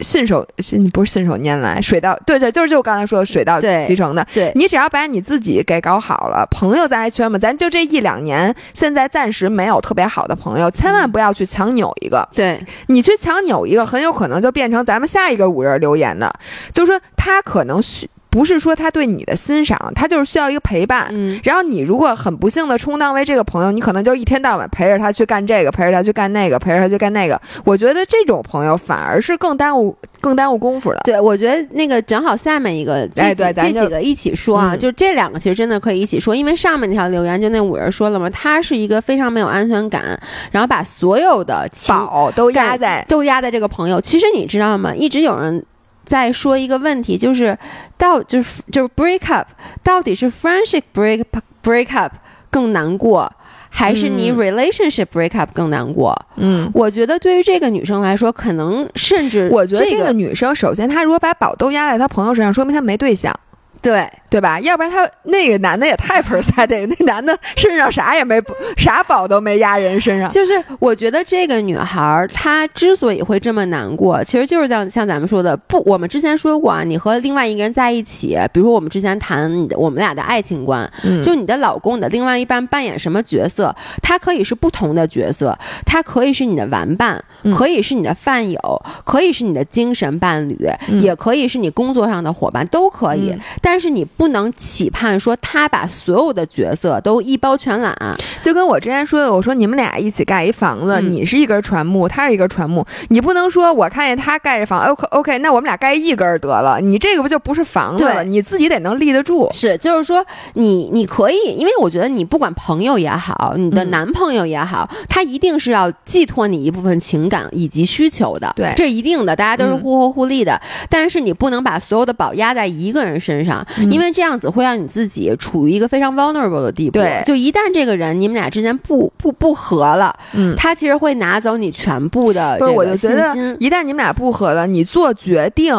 信手信不是信手拈来，水到对对，就是就我刚才说的水到渠成的。对你只要把你自己给搞好了，朋友在还缺吗？咱就这一两年，现在暂时没有特别好的朋友，千万不要去强扭一个。对你去强扭一个，很有可能就变成咱们下一个五人留言的，就是说他可能需。不是说他对你的欣赏，他就是需要一个陪伴。嗯，然后你如果很不幸的充当为这个朋友，你可能就一天到晚陪着他去干这个，陪着他去干那个，陪着他去干那个。我觉得这种朋友反而是更耽误、更耽误功夫的。对，我觉得那个正好下面一个，哎，对，这几个一起说啊，就这两个其实真的可以一起说，因为上面那条留言就那五人说了嘛，他是一个非常没有安全感，然后把所有的宝都压在都压在这个朋友。其实你知道吗？一直有人。再说一个问题，就是到就是就是 break up，到底是 friendship break break up 更难过，还是你 relationship break up 更难过？嗯，我觉得对于这个女生来说，可能甚至我觉得这个女生，首先她如果把宝都压在她朋友身上，说明她没对象。对对吧？要不然他那个男的也太 e s a d e 那男的身上啥也没，啥宝都没压人身上。就是我觉得这个女孩她之所以会这么难过，其实就是像像咱们说的，不，我们之前说过啊，你和另外一个人在一起，比如说我们之前谈你的我们俩的爱情观，就你的老公，你的另外一半扮演什么角色？他可以是不同的角色，他可以是你的玩伴，可以是你的饭友，可以是你的精神伴侣，也可以是你工作上的伙伴，都可以。但是你不能期盼说他把所有的角色都一包全揽，就跟我之前说的，我说你们俩一起盖一房子，你是一根船木，他是一根船木，你不能说我看见他盖着房，OK OK，那我们俩盖一根得了，你这个不就不是房子了？你自己得能立得住。是，就是说你你可以，因为我觉得你不管朋友也好，你的男朋友也好，他一定是要寄托你一部分情感以及需求的，对，这是一定的，大家都是互惠互利的。但是你不能把所有的宝压在一个人身上。因为这样子会让你自己处于一个非常 vulnerable 的地步。对，就一旦这个人你们俩之间不不不和了，嗯，他其实会拿走你全部的。不是，我就觉得一旦你们俩不和了，你做决定。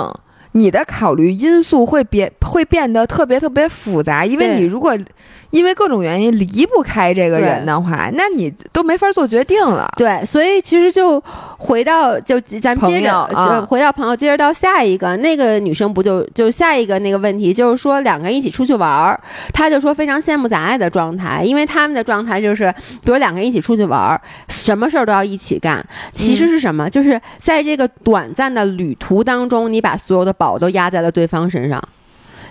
你的考虑因素会变会变得特别特别复杂，因为你如果。因为各种原因离不开这个人的话，那你都没法做决定了。对，所以其实就回到就咱们接着就回到朋友，接着到下一个那个女生不就就下一个那个问题，就是说两个人一起出去玩儿，他就说非常羡慕咱俩的状态，因为他们的状态就是，比如两个人一起出去玩儿，什么事儿都要一起干。其实是什么？就是在这个短暂的旅途当中，你把所有的宝都压在了对方身上。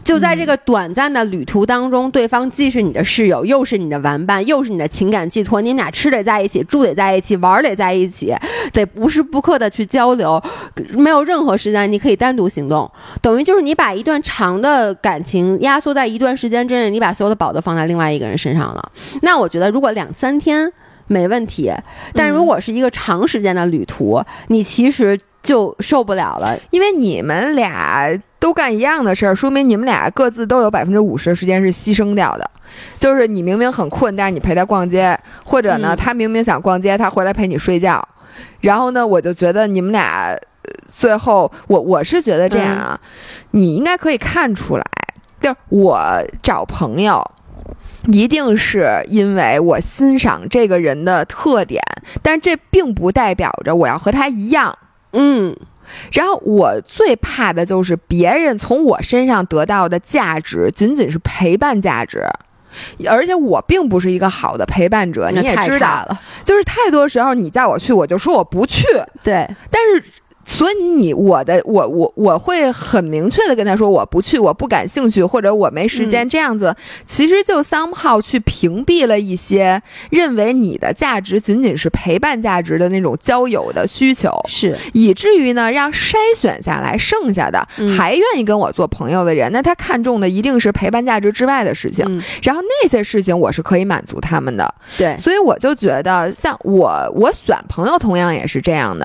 就在这个短暂的旅途当中，对方既是你的室友，又是你的玩伴，又是你的情感寄托。你俩吃得在一起，住得在一起，玩得在一起，得无时不刻的去交流。没有任何时间你可以单独行动，等于就是你把一段长的感情压缩在一段时间之内，你把所有的宝都放在另外一个人身上了。那我觉得，如果两三天没问题，但如果是一个长时间的旅途，你其实就受不了了，因为你们俩。都干一样的事儿，说明你们俩各自都有百分之五十的时间是牺牲掉的。就是你明明很困，但是你陪他逛街，或者呢，他明明想逛街，他回来陪你睡觉。然后呢，我就觉得你们俩最后，我我是觉得这样啊，你应该可以看出来，就是我找朋友，一定是因为我欣赏这个人的特点，但是这并不代表着我要和他一样。嗯。然后我最怕的就是别人从我身上得到的价值仅仅是陪伴价值，而且我并不是一个好的陪伴者，你也知道了，就是太多时候你叫我去，我就说我不去。对，但是。所以你我的我我我会很明确的跟他说我不去我不感兴趣或者我没时间这样子，其实就 somehow 去屏蔽了一些认为你的价值仅仅是陪伴价值的那种交友的需求，是。以至于呢让筛选下来剩下的还愿意跟我做朋友的人，那他看中的一定是陪伴价值之外的事情，然后那些事情我是可以满足他们的，对，所以我就觉得像我我选朋友同样也是这样的。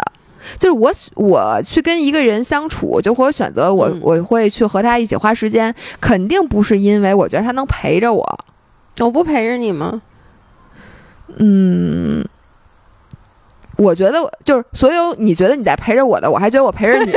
就是我，我去跟一个人相处，就或者选择我，我会去和他一起花时间，肯定不是因为我觉得他能陪着我。我不陪着你吗？嗯，我觉得就是所有你觉得你在陪着我的，我还觉得我陪着你，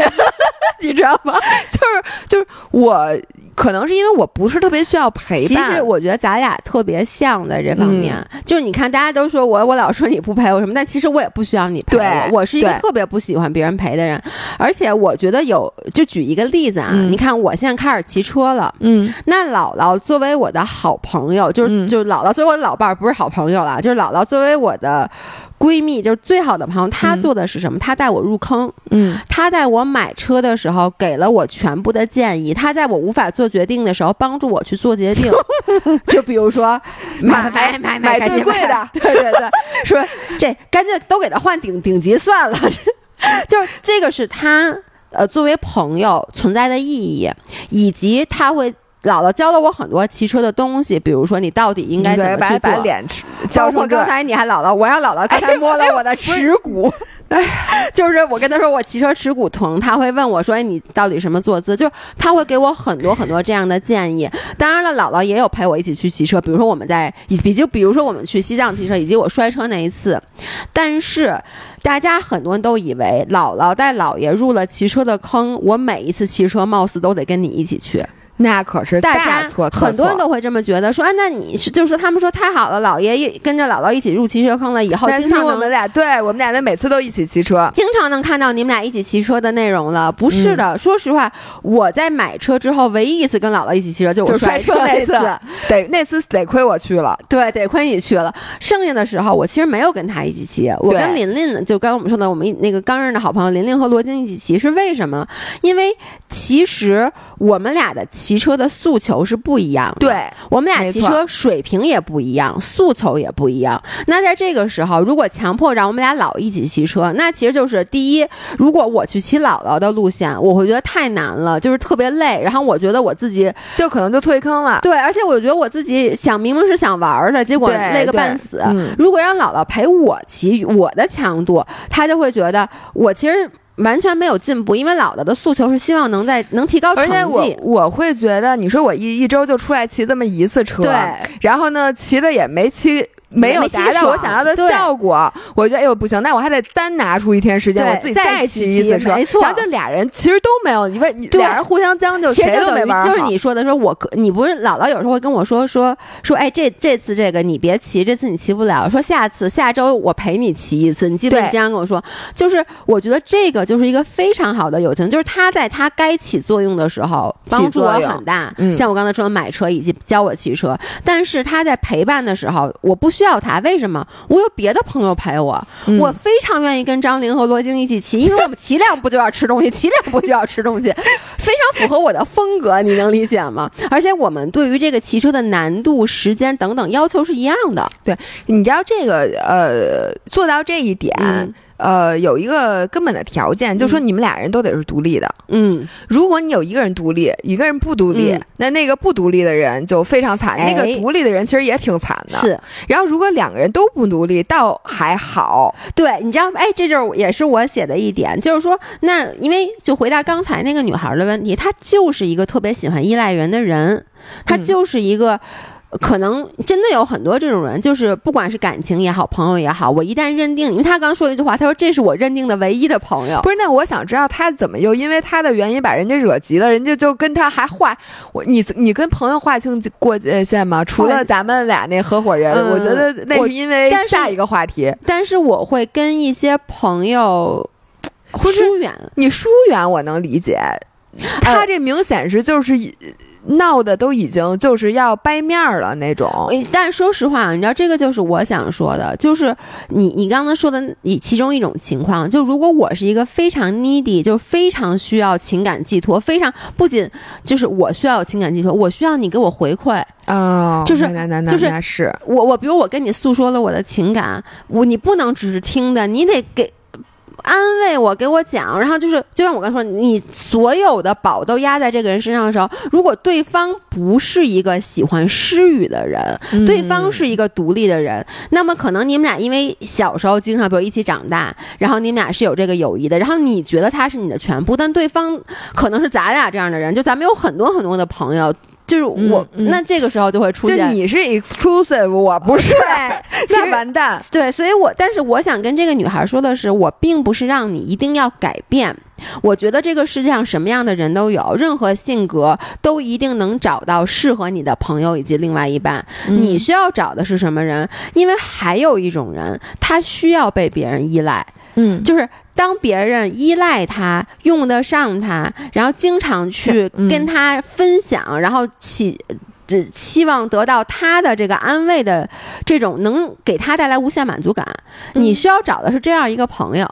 (laughs) 你知道吗？(laughs) 就是就是我。可能是因为我不是特别需要陪伴。其实我觉得咱俩特别像在这方面，就是你看，大家都说我，我老说你不陪我什么，但其实我也不需要你陪我。我是一个特别不喜欢别人陪的人，而且我觉得有，就举一个例子啊，你看我现在开始骑车了，嗯，那姥姥作为我的好朋友，就是就是姥姥作为我的老伴儿，不是好朋友了，就是姥姥作为我的。闺蜜就是最好的朋友，她做的是什么？她带我入坑，嗯，她在我买车的时候给了我全部的建议，她在我无法做决定的时候帮助我去做决定。(laughs) 就比如说买买买买最贵的，(laughs) 对对对，说这干脆都给他换顶顶级算了。(laughs) 就是这个是她呃作为朋友存在的意义，以及他会。姥姥教了我很多骑车的东西，比如说你到底应该怎么去做。把脸教我刚才你还姥姥，我让姥姥刚才摸了我的耻骨，(laughs) 就是我跟他说我骑车耻骨疼，他会问我说你到底什么坐姿？就是他会给我很多很多这样的建议。当然了，姥姥也有陪我一起去骑车，比如说我们在比就比如说我们去西藏骑车，以及我摔车那一次。但是大家很多人都以为姥姥带姥爷入了骑车的坑，我每一次骑车貌似都得跟你一起去。那可是大错特错，很多人都会这么觉得，说啊，那你是就是说，他们说太好了，姥爷一跟着姥姥一起入骑车坑了，以后经常我们俩对我们俩，每次都一起骑车，经常能看到你们俩一起骑车的内容了。不是的，说实话，我在买车之后，唯一一次跟姥姥一起骑车，就我摔车那次，得那次得亏我去了，对，得亏你去了。剩下的时候，我其实没有跟他一起骑，我跟琳琳，就刚刚我们说的，我们那个刚认识的好朋友琳琳和罗京一起骑，是为什么？因为其实我们俩的骑车的诉。求是不一样的，对我们俩骑车水平也不一样，诉求也不一样。那在这个时候，如果强迫让我们俩老一起骑车，那其实就是第一，如果我去骑姥姥的路线，我会觉得太难了，就是特别累。然后我觉得我自己就可能就退坑了。对，而且我觉得我自己想明明是想玩的，结果累个半死。如果让姥姥陪我骑，我的强度，他就会觉得我其实。完全没有进步，因为姥姥的诉求是希望能在能提高成绩。而且我我会觉得，你说我一一周就出来骑这么一次车，对，然后呢，骑的也没骑。没有达到我想要的效果，我觉得哎呦不行，那我还得单拿出一天时间，我自己再骑一次车，没错。然后就俩人其实都没有，你说俩人互相将就，谁都没玩就是你说的，说我你不是姥姥有时候会跟我说说说，哎，这这次这个你别骑，这次你骑不了，说下次下周我陪你骑一次。你记不？你经常跟我说，就是我觉得这个就是一个非常好的友情，就是他在他该起作用的时候帮助我很大。像我刚才说的买车以及教我骑车，但是他在陪伴的时候，我不需要他，为什么？我有别的朋友陪我，我非常愿意跟张玲和罗京一起骑，因为我们骑两步就要吃东西，(laughs) 骑两步就要吃东西，非常符合我的风格，你能理解吗？而且我们对于这个骑车的难度、时间等等要求是一样的。对，你知道这个呃，做到这一点。呃，有一个根本的条件，就是说你们俩人都得是独立的。嗯，如果你有一个人独立，一个人不独立，那那个不独立的人就非常惨。那个独立的人其实也挺惨的。是。然后，如果两个人都不独立，倒还好。对，你知道，哎，这就是也是我写的一点，就是说，那因为就回答刚才那个女孩的问题，她就是一个特别喜欢依赖人的人，她就是一个。可能真的有很多这种人，就是不管是感情也好，朋友也好，我一旦认定，因为他刚说一句话，他说这是我认定的唯一的朋友。不是，那我想知道他怎么又因为他的原因把人家惹急了，人家就跟他还划我，你你跟朋友划清过界线吗？除了咱们俩那合伙人，我觉得那是因为下一个话题。但是我会跟一些朋友疏远，你疏远我能理解，他这明显是就是。闹的都已经就是要掰面儿了那种，但是说实话，你知道这个就是我想说的，就是你你刚才说的你其中一种情况，就如果我是一个非常 needy，就非常需要情感寄托，非常不仅就是我需要情感寄托，我需要你给我回馈啊，就是就是是我我比如我跟你诉说了我的情感，我你不能只是听的，你得给。安慰我，给我讲，然后就是，就像我刚说，你所有的宝都压在这个人身上的时候，如果对方不是一个喜欢施予的人，对方是一个独立的人，那么可能你们俩因为小时候经常比如一起长大，然后你们俩是有这个友谊的，然后你觉得他是你的全部，但对方可能是咱俩这样的人，就咱们有很多很多的朋友。就是我，那这个时候就会出现。你是 exclusive，我不是，(laughs) 那完蛋。对，所以我，但是我想跟这个女孩说的是，我并不是让你一定要改变。我觉得这个世界上什么样的人都有，任何性格都一定能找到适合你的朋友以及另外一半。你需要找的是什么人？因为还有一种人，他需要被别人依赖。嗯，就是当别人依赖他、用得上他，然后经常去跟他分享，然后期期望得到他的这个安慰的这种，能给他带来无限满足感。你需要找的是这样一个朋友。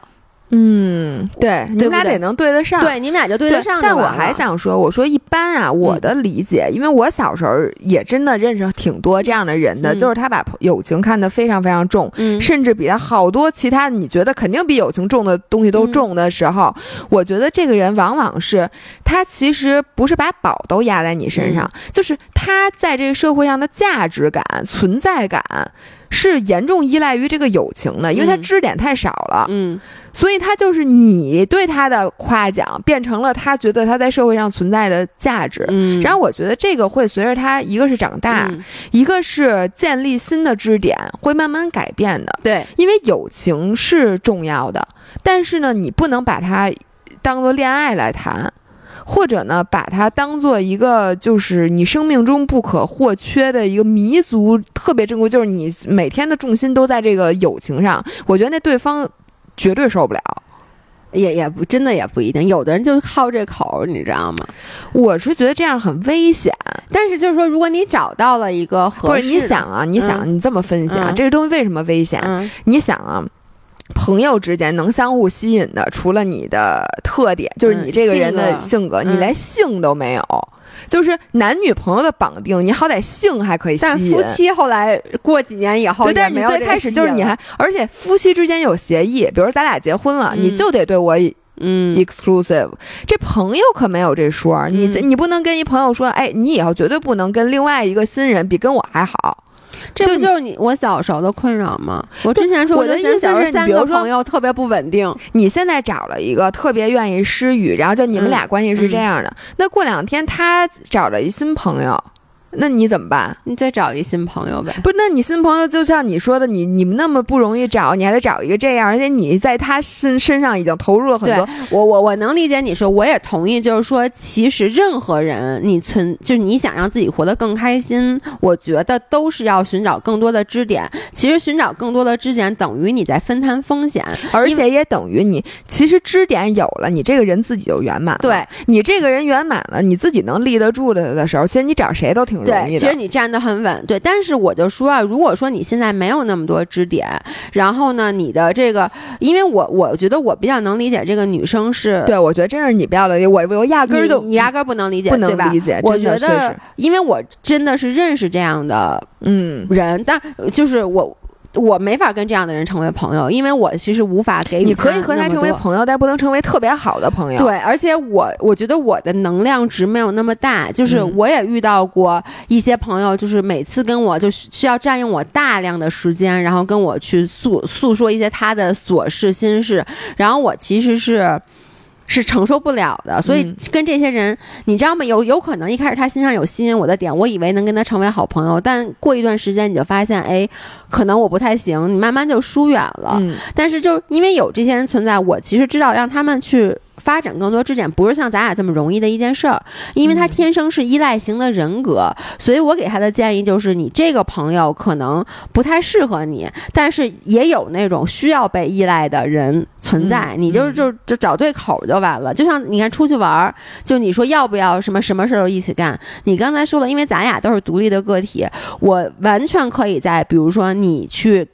嗯，对，你们俩得能对得上，对，你们俩就对得上。但我还想说，我说一般啊，我的理解，因为我小时候也真的认识挺多这样的人的，就是他把友情看得非常非常重，甚至比他好多其他你觉得肯定比友情重的东西都重的时候，我觉得这个人往往是他其实不是把宝都压在你身上，就是他在这个社会上的价值感、存在感。是严重依赖于这个友情的，因为他支点太少了，嗯，所以他就是你对他的夸奖变成了他觉得他在社会上存在的价值，嗯，然后我觉得这个会随着他一个是长大，一个是建立新的支点，会慢慢改变的，对，因为友情是重要的，但是呢，你不能把它当做恋爱来谈。或者呢，把它当做一个就是你生命中不可或缺的一个弥足，特别珍贵，就是你每天的重心都在这个友情上。我觉得那对方绝对受不了，也也不真的也不一定。有的人就好这口，你知道吗？我是觉得这样很危险。但是就是说，如果你找到了一个合适，你想啊，你想你这么分析啊，这个东西为什么危险？你想啊。朋友之间能相互吸引的，除了你的特点，就是你这个人的性格，你连性都没有。就是男女朋友的绑定，你好歹性还可以吸引。但夫妻后来过几年以后，但是你最开始就是你还，而且夫妻之间有协议，比如咱俩结婚了，你就得对我嗯 exclusive。这朋友可没有这说，你你不能跟一朋友说，哎，你以后绝对不能跟另外一个新人比跟我还好。这不就是你我小时候的困扰吗？我之前说我的意思是，三个朋友特别不稳定。你现在找了一个特别愿意施语，然后就你们俩关系是这样的。那过两天他找了一新朋友，那你怎么办？你再找一新朋友呗。不是，那你新朋友就像你说的，你你们那么不容易找，你还得找一个这样，而且你在他身身上已经投入了很多。我我我能理解你说，我也同意，就是说，其实任何人，你存就是你想让自己活得更开心，我觉得都是要寻找更多的支点。其实寻找更多的支点，等于你在分摊风险，而且也等于你其实支点有了，你这个人自己就圆满了。对你这个人圆满了，你自己能立得住的的时候，其实你找谁都挺容易的。其实你站得很稳。对，但是我就说啊，如果说你现在没有那么多支点，然后呢，你的这个，因为我我觉得我比较能理解这个女生是，对我觉得真是你比较理解我，我压根儿就你压根儿不能理解，不能理解。我觉得，因为我真的是认识这样的嗯人，但就是我。我没法跟这样的人成为朋友，因为我其实无法给予。你可以和他成为朋友，但不能成为特别好的朋友。对，而且我我觉得我的能量值没有那么大，就是我也遇到过一些朋友，就是每次跟我就需要占用我大量的时间，然后跟我去诉诉说一些他的琐事心事，然后我其实是。是承受不了的，所以跟这些人，你知道吗？有有可能一开始他心上有吸引我的点，我以为能跟他成为好朋友，但过一段时间你就发现，哎，可能我不太行，你慢慢就疏远了。但是就因为有这些人存在，我其实知道让他们去。发展更多支点不是像咱俩这么容易的一件事儿，因为他天生是依赖型的人格，所以我给他的建议就是，你这个朋友可能不太适合你，但是也有那种需要被依赖的人存在，你就是就就找对口就完了。就像你看出去玩儿，就你说要不要什么什么事儿都一起干，你刚才说了，因为咱俩都是独立的个体，我完全可以在比如说你去。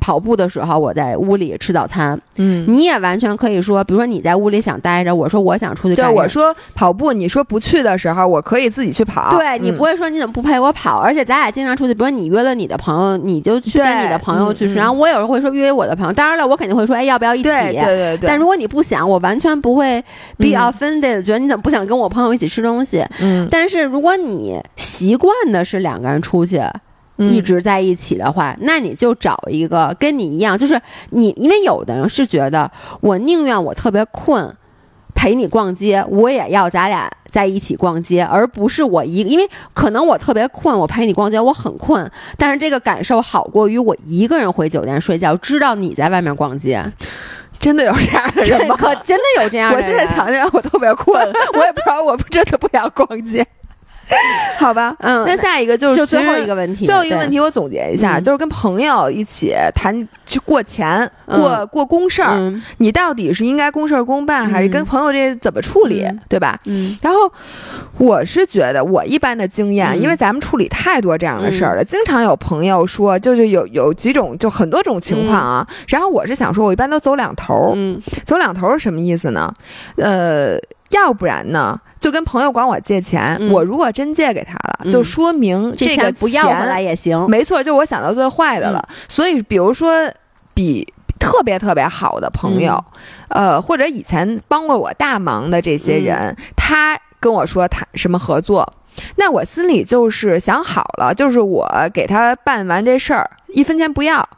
跑步的时候，我在屋里吃早餐。嗯，你也完全可以说，比如说你在屋里想待着，我说我想出去。对，我说跑步，你说不去的时候，我可以自己去跑。对你不会说你怎么不陪我跑？而且咱俩经常出去，比如说你约了你的朋友，你就去跟你的朋友去。然后我有时候会说约我的朋友，当然了，我肯定会说，哎，要不要一起？对对对。但如果你不想，我完全不会 be offended，觉得你怎么不想跟我朋友一起吃东西？嗯。但是如果你习惯的是两个人出去。一直在一起的话，那你就找一个跟你一样，就是你，因为有的人是觉得我宁愿我特别困，陪你逛街，我也要咱俩在一起逛街，而不是我一，因为可能我特别困，我陪你逛街，我很困，但是这个感受好过于我一个人回酒店睡觉，知道你在外面逛街，真的有这样的人吗？可真的有这样的人。我现在想想，我特别困，(laughs) 我也不知道，我真的不想逛街。(laughs) 好吧，嗯，那下一个就是最后一个问题。最后一个问题，我总结一下，就是跟朋友一起谈去过钱、过过公事儿，你到底是应该公事儿公办，还是跟朋友这怎么处理，对吧？嗯。然后我是觉得，我一般的经验，因为咱们处理太多这样的事儿了，经常有朋友说，就是有有几种，就很多种情况啊。然后我是想说，我一般都走两头。嗯。走两头是什么意思呢？呃。要不然呢，就跟朋友管我借钱，我如果真借给他了，就说明这个不要回来也行。没错，就是我想到最坏的了。所以，比如说比特别特别好的朋友，呃，或者以前帮过我大忙的这些人，他跟我说谈什么合作，那我心里就是想好了，就是我给他办完这事儿，一分钱不要。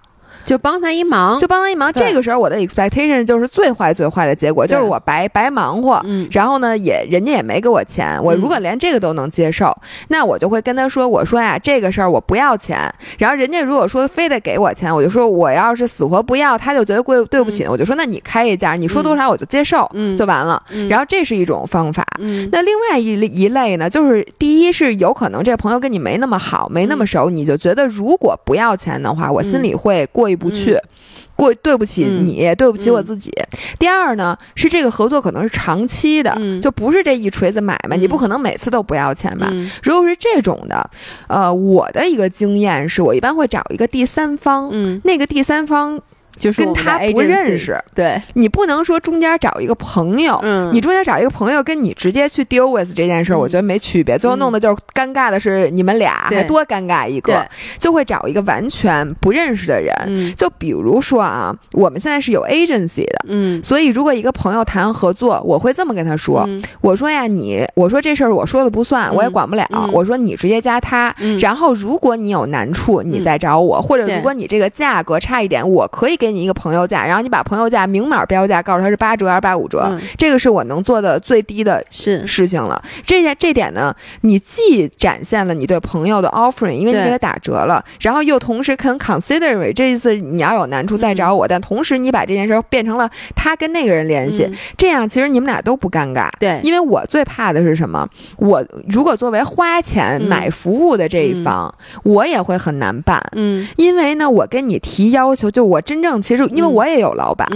就帮他一忙，就帮他一忙。这个时候我的 expectation 就是最坏最坏的结果，就是我白白忙活。嗯，然后呢，也人家也没给我钱。我如果连这个都能接受，那我就会跟他说：“我说呀，这个事儿我不要钱。”然后人家如果说非得给我钱，我就说我要是死活不要，他就觉得贵对不起，我就说那你开一价，你说多少我就接受，就完了。然后这是一种方法。那另外一一类呢，就是第一是有可能这朋友跟你没那么好，没那么熟，你就觉得如果不要钱的话，我心里会过意。不去，过对不起你，对不起我自己。第二呢，是这个合作可能是长期的，就不是这一锤子买卖，你不可能每次都不要钱吧？如果是这种的，呃，我的一个经验是我一般会找一个第三方，那个第三方。就是跟他不认识，对。你不能说中间找一个朋友，嗯，你中间找一个朋友跟你直接去 deal with 这件事，我觉得没区别。最后弄的就是尴尬的是你们俩，还多尴尬一个，就会找一个完全不认识的人。就比如说啊，我们现在是有 agency 的，嗯，所以如果一个朋友谈合作，我会这么跟他说，我说呀，你我说这事儿我说了不算，我也管不了，我说你直接加他，然后如果你有难处，你再找我，或者如果你这个价格差一点，我可以给。给你一个朋友价，然后你把朋友价明码标价告诉他是八折还是八五折，这个是我能做的最低的是事情了。这件这点呢，你既展现了你对朋友的 offering，因为你给他打折了，然后又同时肯 consider 这一次你要有难处再找我，但同时你把这件事变成了他跟那个人联系，这样其实你们俩都不尴尬。对，因为我最怕的是什么？我如果作为花钱买服务的这一方，我也会很难办。嗯，因为呢，我跟你提要求，就我真正其实，因为我也有老板，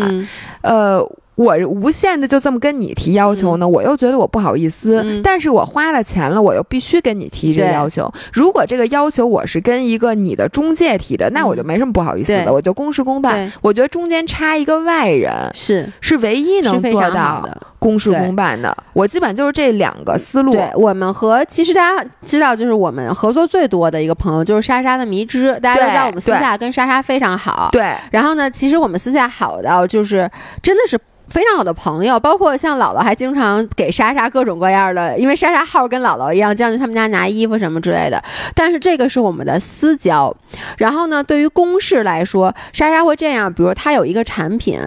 呃。我无限的就这么跟你提要求呢，我又觉得我不好意思，但是我花了钱了，我又必须跟你提这个要求。如果这个要求我是跟一个你的中介提的，那我就没什么不好意思的，我就公事公办。我觉得中间插一个外人是是唯一能做到的公事公办的。我基本就是这两个思路。对我们和其实大家知道，就是我们合作最多的一个朋友就是莎莎的迷之，大家都知道我们私下跟莎莎非常好。对，然后呢，其实我们私下好到就是真的是。非常好的朋友，包括像姥姥还经常给莎莎各种各样的，因为莎莎号跟姥姥一样，经常去他们家拿衣服什么之类的。但是这个是我们的私交。然后呢，对于公事来说，莎莎会这样，比如她有一个产品，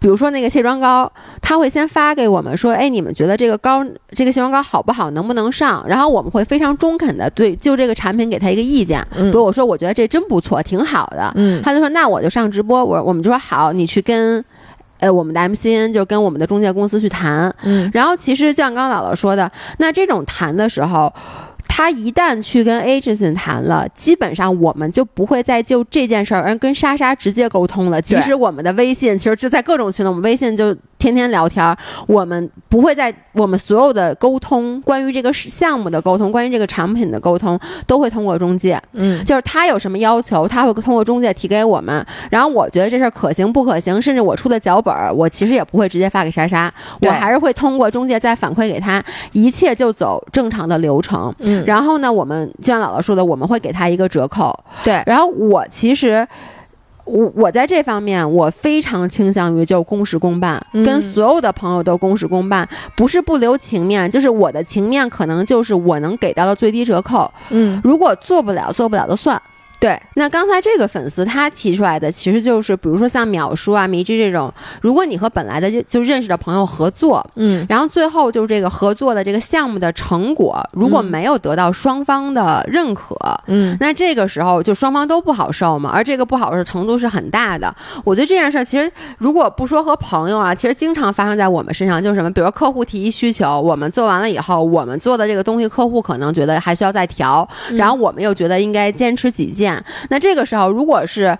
比如说那个卸妆膏，她会先发给我们说，哎，你们觉得这个膏，这个卸妆膏好不好，能不能上？然后我们会非常中肯的对就这个产品给他一个意见。比如我说我觉得这真不错，挺好的。嗯，他就说那我就上直播，我我们就说好，你去跟。呃，我们的 MCN 就跟我们的中介公司去谈，嗯，然后其实像刚刚姥姥说的，那这种谈的时候，他一旦去跟 agency 谈了，基本上我们就不会再就这件事儿而跟莎莎直接沟通了。即使我们的微信，其实就在各种群呢，我们微信就。天天聊天，我们不会在我们所有的沟通，关于这个项目的沟通，关于这个产品的沟通，都会通过中介。嗯，就是他有什么要求，他会通过中介提给我们。然后我觉得这事儿可行不可行，甚至我出的脚本，我其实也不会直接发给莎莎，我还是会通过中介再反馈给他，一切就走正常的流程。嗯，然后呢，我们就像姥姥说的，我们会给他一个折扣。对，然后我其实。我我在这方面，我非常倾向于就公事公办，跟所有的朋友都公事公办，不是不留情面，就是我的情面可能就是我能给到的最低折扣。嗯，如果做不了，做不了就算。对，那刚才这个粉丝他提出来的，其实就是，比如说像秒叔啊、迷之这种，如果你和本来的就就认识的朋友合作，嗯，然后最后就是这个合作的这个项目的成果，如果没有得到双方的认可，嗯，那这个时候就双方都不好受嘛，而这个不好受程度是很大的。我觉得这件事儿其实如果不说和朋友啊，其实经常发生在我们身上，就是什么，比如客户提需求，我们做完了以后，我们做的这个东西，客户可能觉得还需要再调，然后我们又觉得应该坚持己见。那这个时候，如果是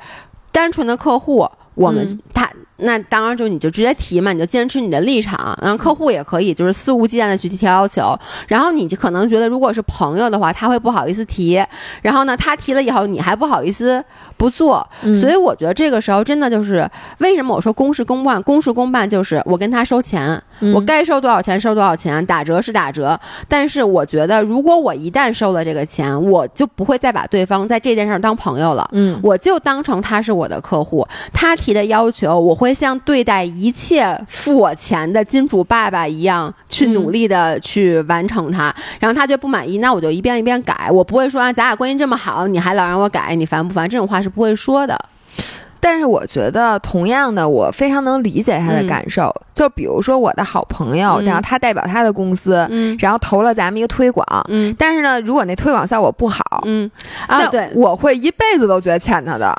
单纯的客户，我们他。那当然就你就直接提嘛，你就坚持你的立场，然后客户也可以就是肆无忌惮的去提要求，然后你就可能觉得如果是朋友的话，他会不好意思提，然后呢他提了以后你还不好意思不做，所以我觉得这个时候真的就是为什么我说公事公办，公事公办就是我跟他收钱，我该收多少钱收多少钱，打折是打折，但是我觉得如果我一旦收了这个钱，我就不会再把对方在这件事儿当朋友了，嗯，我就当成他是我的客户，他提的要求我会。像对待一切付我钱的金主爸爸一样，去努力的去完成它。然后他就不满意，那我就一遍一遍改。我不会说啊，咱俩关系这么好，你还老让我改，你烦不烦？这种话是不会说的。但是我觉得，同样的，我非常能理解他的感受。就比如说我的好朋友，然后他代表他的公司，然后投了咱们一个推广，嗯，但是呢，如果那推广效果不好，嗯，啊，对，我会一辈子都觉得欠他的。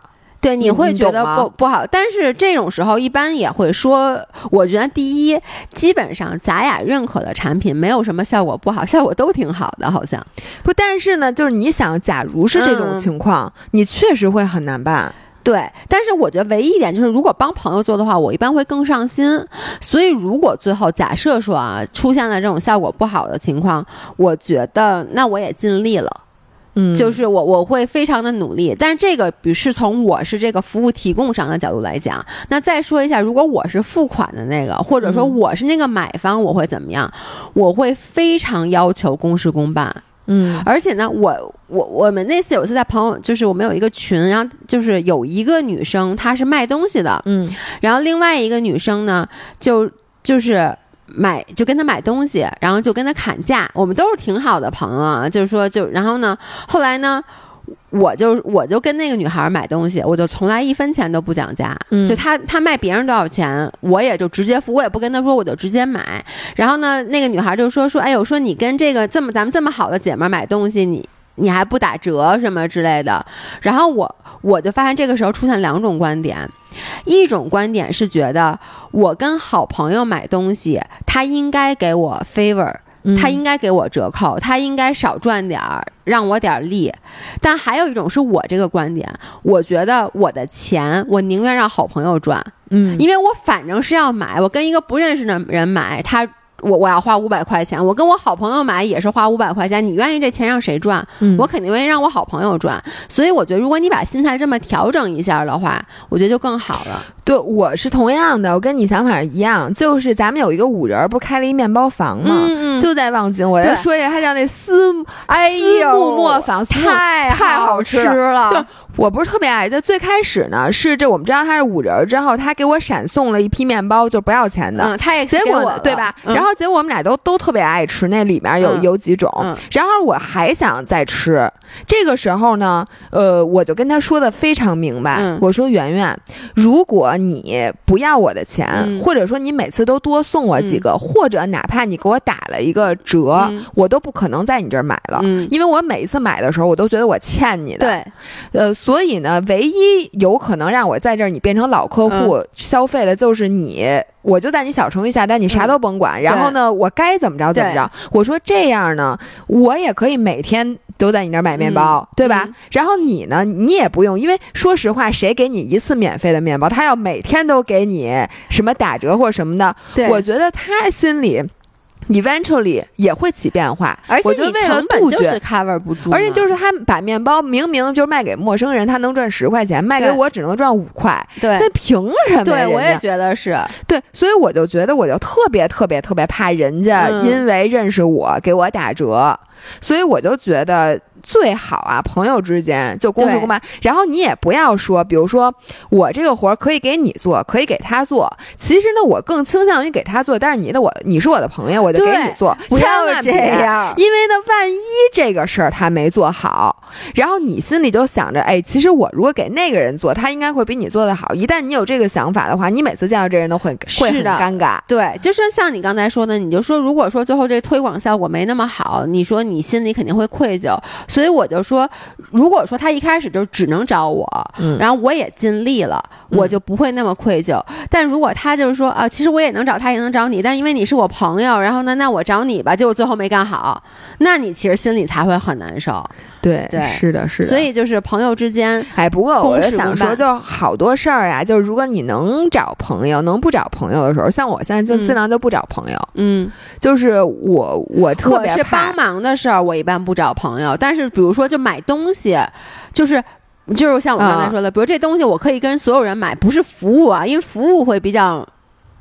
对，你会觉得不不好，但是这种时候一般也会说，我觉得第一，基本上咱俩认可的产品没有什么效果不好，效果都挺好的，好像不。但是呢，就是你想，假如是这种情况，你确实会很难办。对，但是我觉得唯一一点就是，如果帮朋友做的话，我一般会更上心。所以如果最后假设说啊，出现了这种效果不好的情况，我觉得那我也尽力了。嗯，就是我我会非常的努力，但是这个比是从我是这个服务提供商的角度来讲。那再说一下，如果我是付款的那个，或者说我是那个买方，我会怎么样？我会非常要求公事公办。嗯，而且呢，我我我们那次有一次在朋友，就是我们有一个群，然后就是有一个女生她是卖东西的，嗯，然后另外一个女生呢，就就是。买就跟他买东西，然后就跟他砍价。我们都是挺好的朋友啊，就是说就然后呢，后来呢，我就我就跟那个女孩买东西，我就从来一分钱都不讲价，就她她卖别人多少钱，我也就直接付，我也不跟她说，我就直接买。然后呢，那个女孩就说说，哎呦，说你跟这个这么咱们这么好的姐妹买东西，你你还不打折什么之类的。然后我我就发现这个时候出现两种观点，一种观点是觉得我跟好朋友买东西，他应该给我 favor。他应该给我折扣，他应该少赚点儿，让我点儿利。但还有一种是我这个观点，我觉得我的钱，我宁愿让好朋友赚。嗯，因为我反正是要买，我跟一个不认识的人买，他。我我要花五百块钱，我跟我好朋友买也是花五百块钱。你愿意这钱让谁赚？我肯定愿意让我好朋友赚。所以我觉得，如果你把心态这么调整一下的话，我觉得就更好了。对，我是同样的，我跟你想法一样，就是咱们有一个五人，不是开了一面包房吗？就在望京。我再说一下，它叫那思，哎呦，磨坊，太太好吃了。就我不是特别爱，就最开始呢，是这我们知道他是五人之后，他给我闪送了一批面包，就不要钱的。嗯，他也结果对吧？然后结果我们俩都都特别爱吃，那里面有有几种。然后我还想再吃，这个时候呢，呃，我就跟他说的非常明白，我说圆圆，如果你不要我的钱，或者说你每次都多送我几个，或者哪怕你给我打了一个折，我都不可能在你这儿买了，因为我每一次买的时候，我都觉得我欠你的。对，呃。所以呢，唯一有可能让我在这儿你变成老客户消费的，就是你，我就在你小程序下单，你啥都甭管。然后呢，我该怎么着怎么着。我说这样呢，我也可以每天都在你那儿买面包，对吧？然后你呢，你也不用，因为说实话，谁给你一次免费的面包，他要每天都给你什么打折或什么的，我觉得他心里。Eventually 也会起变化，而且你成本就是 cover 不住，而且就是他把面包明明就卖给陌生人，他能赚十块钱，卖给我只能赚五块，对，那凭什么？对，我也觉得是对，所以我就觉得我就特别特别特别怕人家因为认识我给我打折，所以我就觉得。最好啊，朋友之间就公事公办。然后你也不要说，比如说我这个活儿可以给你做，可以给他做。其实呢，我更倾向于给他做。但是你的我，你是我的朋友，我就给你做。不要这样，因为呢，万一这个事儿他没做好，然后你心里就想着，哎，其实我如果给那个人做，他应该会比你做的好。一旦你有这个想法的话，你每次见到这人都会会很尴尬。对，就说像你刚才说的，你就说，如果说最后这推广效果没那么好，你说你心里肯定会愧疚。所以我就说，如果说他一开始就只能找我，然后我也尽力了，我就不会那么愧疚。但如果他就是说啊，其实我也能找他，也能找你，但因为你是我朋友，然后呢，那我找你吧，结果最后没干好，那你其实心里才会很难受。对对，是的，是的。所以就是朋友之间，哎，不过我就想说，就好多事儿啊，就是如果你能找朋友，能不找朋友的时候，像我现在就尽量就不找朋友。嗯，就是我我特别是帮忙的事儿，我一般不找朋友，但是比如说。就买东西，就是就是像我刚才说的，比如这东西我可以跟所有人买，不是服务啊，因为服务会比较。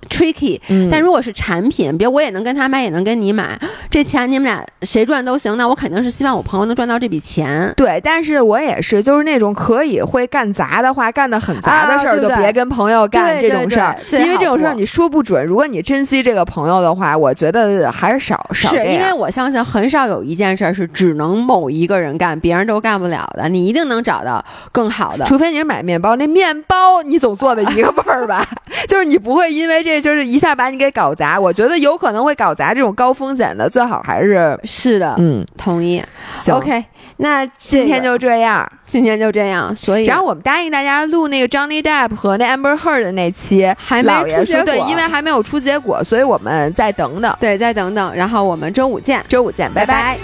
tricky，但如果是产品，比如我也能跟他买，也能跟你买，(gasps) 这钱你们俩谁赚都行。那我肯定是希望我朋友能赚到这笔钱。对，但是我也是，就是那种可以会干砸的话，干的很砸的事儿，就别跟朋友干这种事儿，因为这种事儿你说不准。如果你珍惜这个朋友的话，我觉得还是少少。是因为我相信很少有一件事是只能某一个人干，别人都干不了的。你一定能找到更好的，除非你是买面包，那面包你总做的一个味儿吧，(laughs) 就是你不会因为这。这就是一下把你给搞砸，我觉得有可能会搞砸这种高风险的，最好还是是的，嗯，同意。行，OK，那今天就这样，今天就这样。所以，然后我们答应大家录那个 Johnny Depp 和那 Amber Heard 的那期，还没出结果，对，因为还没有出结果，所以我们再等等，对，再等等。然后我们周五见，周五见，拜拜。